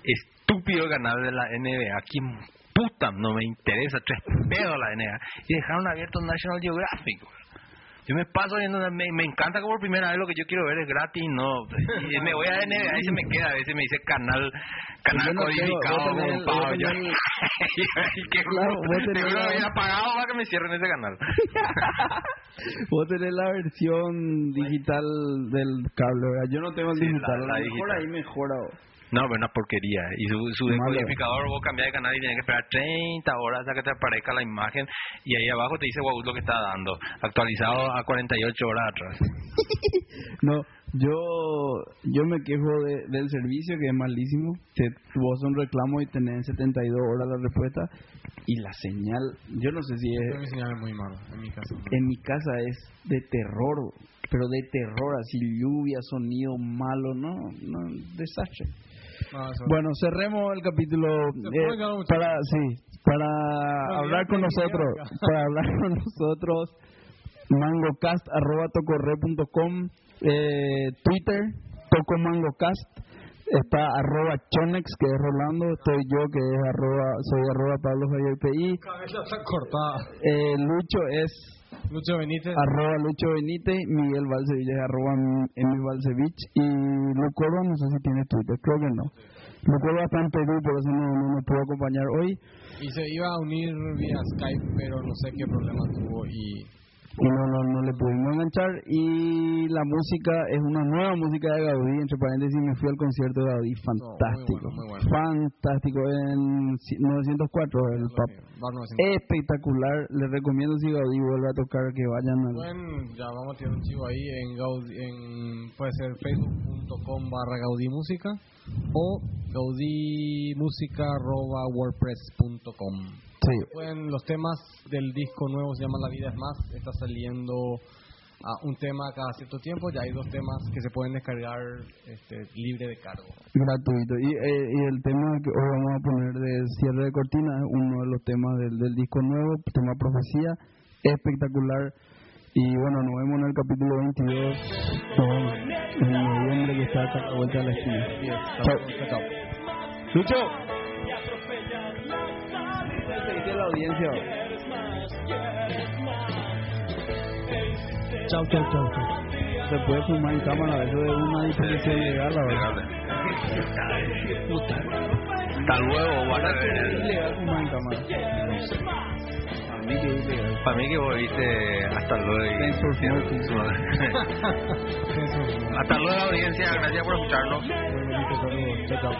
estúpido canal de la NBA. ¿Quién puta no me interesa? Tres pedos la NBA. Y dejaron abierto National Geographic. Yo me paso viendo, me, me encanta que por primera vez lo que yo quiero ver es gratis, no. Y me voy a la NBA y se me queda, a veces me dice canal, canal Yo no tengo- codificado, con pago. Yo- tenés- y qué Claro, Seguro la- había pagado para que me cierren ese canal. Vos tenés la versión digital del cable, ¿verdad? Yo no tengo el Sí, la- digital. la a lo mejor digital. ahí mejora. No, pero una porquería. Y su, su decodificador, vos cambias de canal y tienes que esperar 30 horas hasta que te aparezca la imagen. Y ahí abajo te dice wow, lo que está dando. Actualizado a 48 horas atrás. No, yo yo me quejo de- del servicio que es malísimo. Que vos haces un reclamo y tenés en 72 horas la respuesta. Y la señal, yo no sé si es. mi señal es muy malo en mi caso. En mi casa es de terror, pero de terror, así lluvia, sonido malo, no, no, desastre. No, Bueno, cerremos el capítulo eh, para sí, para hablar con nosotros, para hablar con nosotros mangocast@tocorre.com, eh, Twitter tocomangocast, está arroba chonex que es Rolando, estoy yo que es arroba soy arroba Pablo Javier PI, Cabeza está cortada. eh, Lucho es Lucho Benítez. arroba Lucho Benítez, Miguel Valsevich es arroba Emil Valsevich y Lucorba no sé si tiene Twitter, creo que no. Lucorba está en Perú, por eso no, no nos pudo acompañar hoy Y se iba a unir vía Skype, pero no sé qué problema tuvo y... y no, no, no le pudimos enganchar y la música es una nueva música de Gaudí, entre paréntesis me fui al concierto de Gaudí, fantástico, muy bueno, muy bueno. fantástico en ci- 904 el 900. Espectacular, les recomiendo si Gaudí vuelve a tocar que vayan al... Pueden, ya vamos a tirar un chivo ahí en, Gaudí, en puede ser facebook.com barra Gaudí Música o gaudimusica.wordpress.com. Sí. Pueden, los temas del disco nuevo se llama La vida es más. Está saliendo ah, un tema cada cierto tiempo. Ya hay dos temas que se pueden descargar este, libre de cargo. gratuito. Y, eh, y el tema que hoy vamos a poner de cierre de cortina es uno de los temas del, del disco nuevo, tema Profecía, espectacular. Y bueno, nos vemos en el capítulo 22 con- en noviembre que está a la vuelta de la esquina. Chao. Chao. Lucho. ¿Qué dice la audiencia? Chao, chao, chao. chao. Se puede fumar en cámara, eso es una disposición legal, la verdad. Hasta luego, ¿Para fumar en cámara? A mí que es ilegal. Para mí que vos viste hasta luego. Hasta luego, audiencia. Gracias por escucharnos. Chao,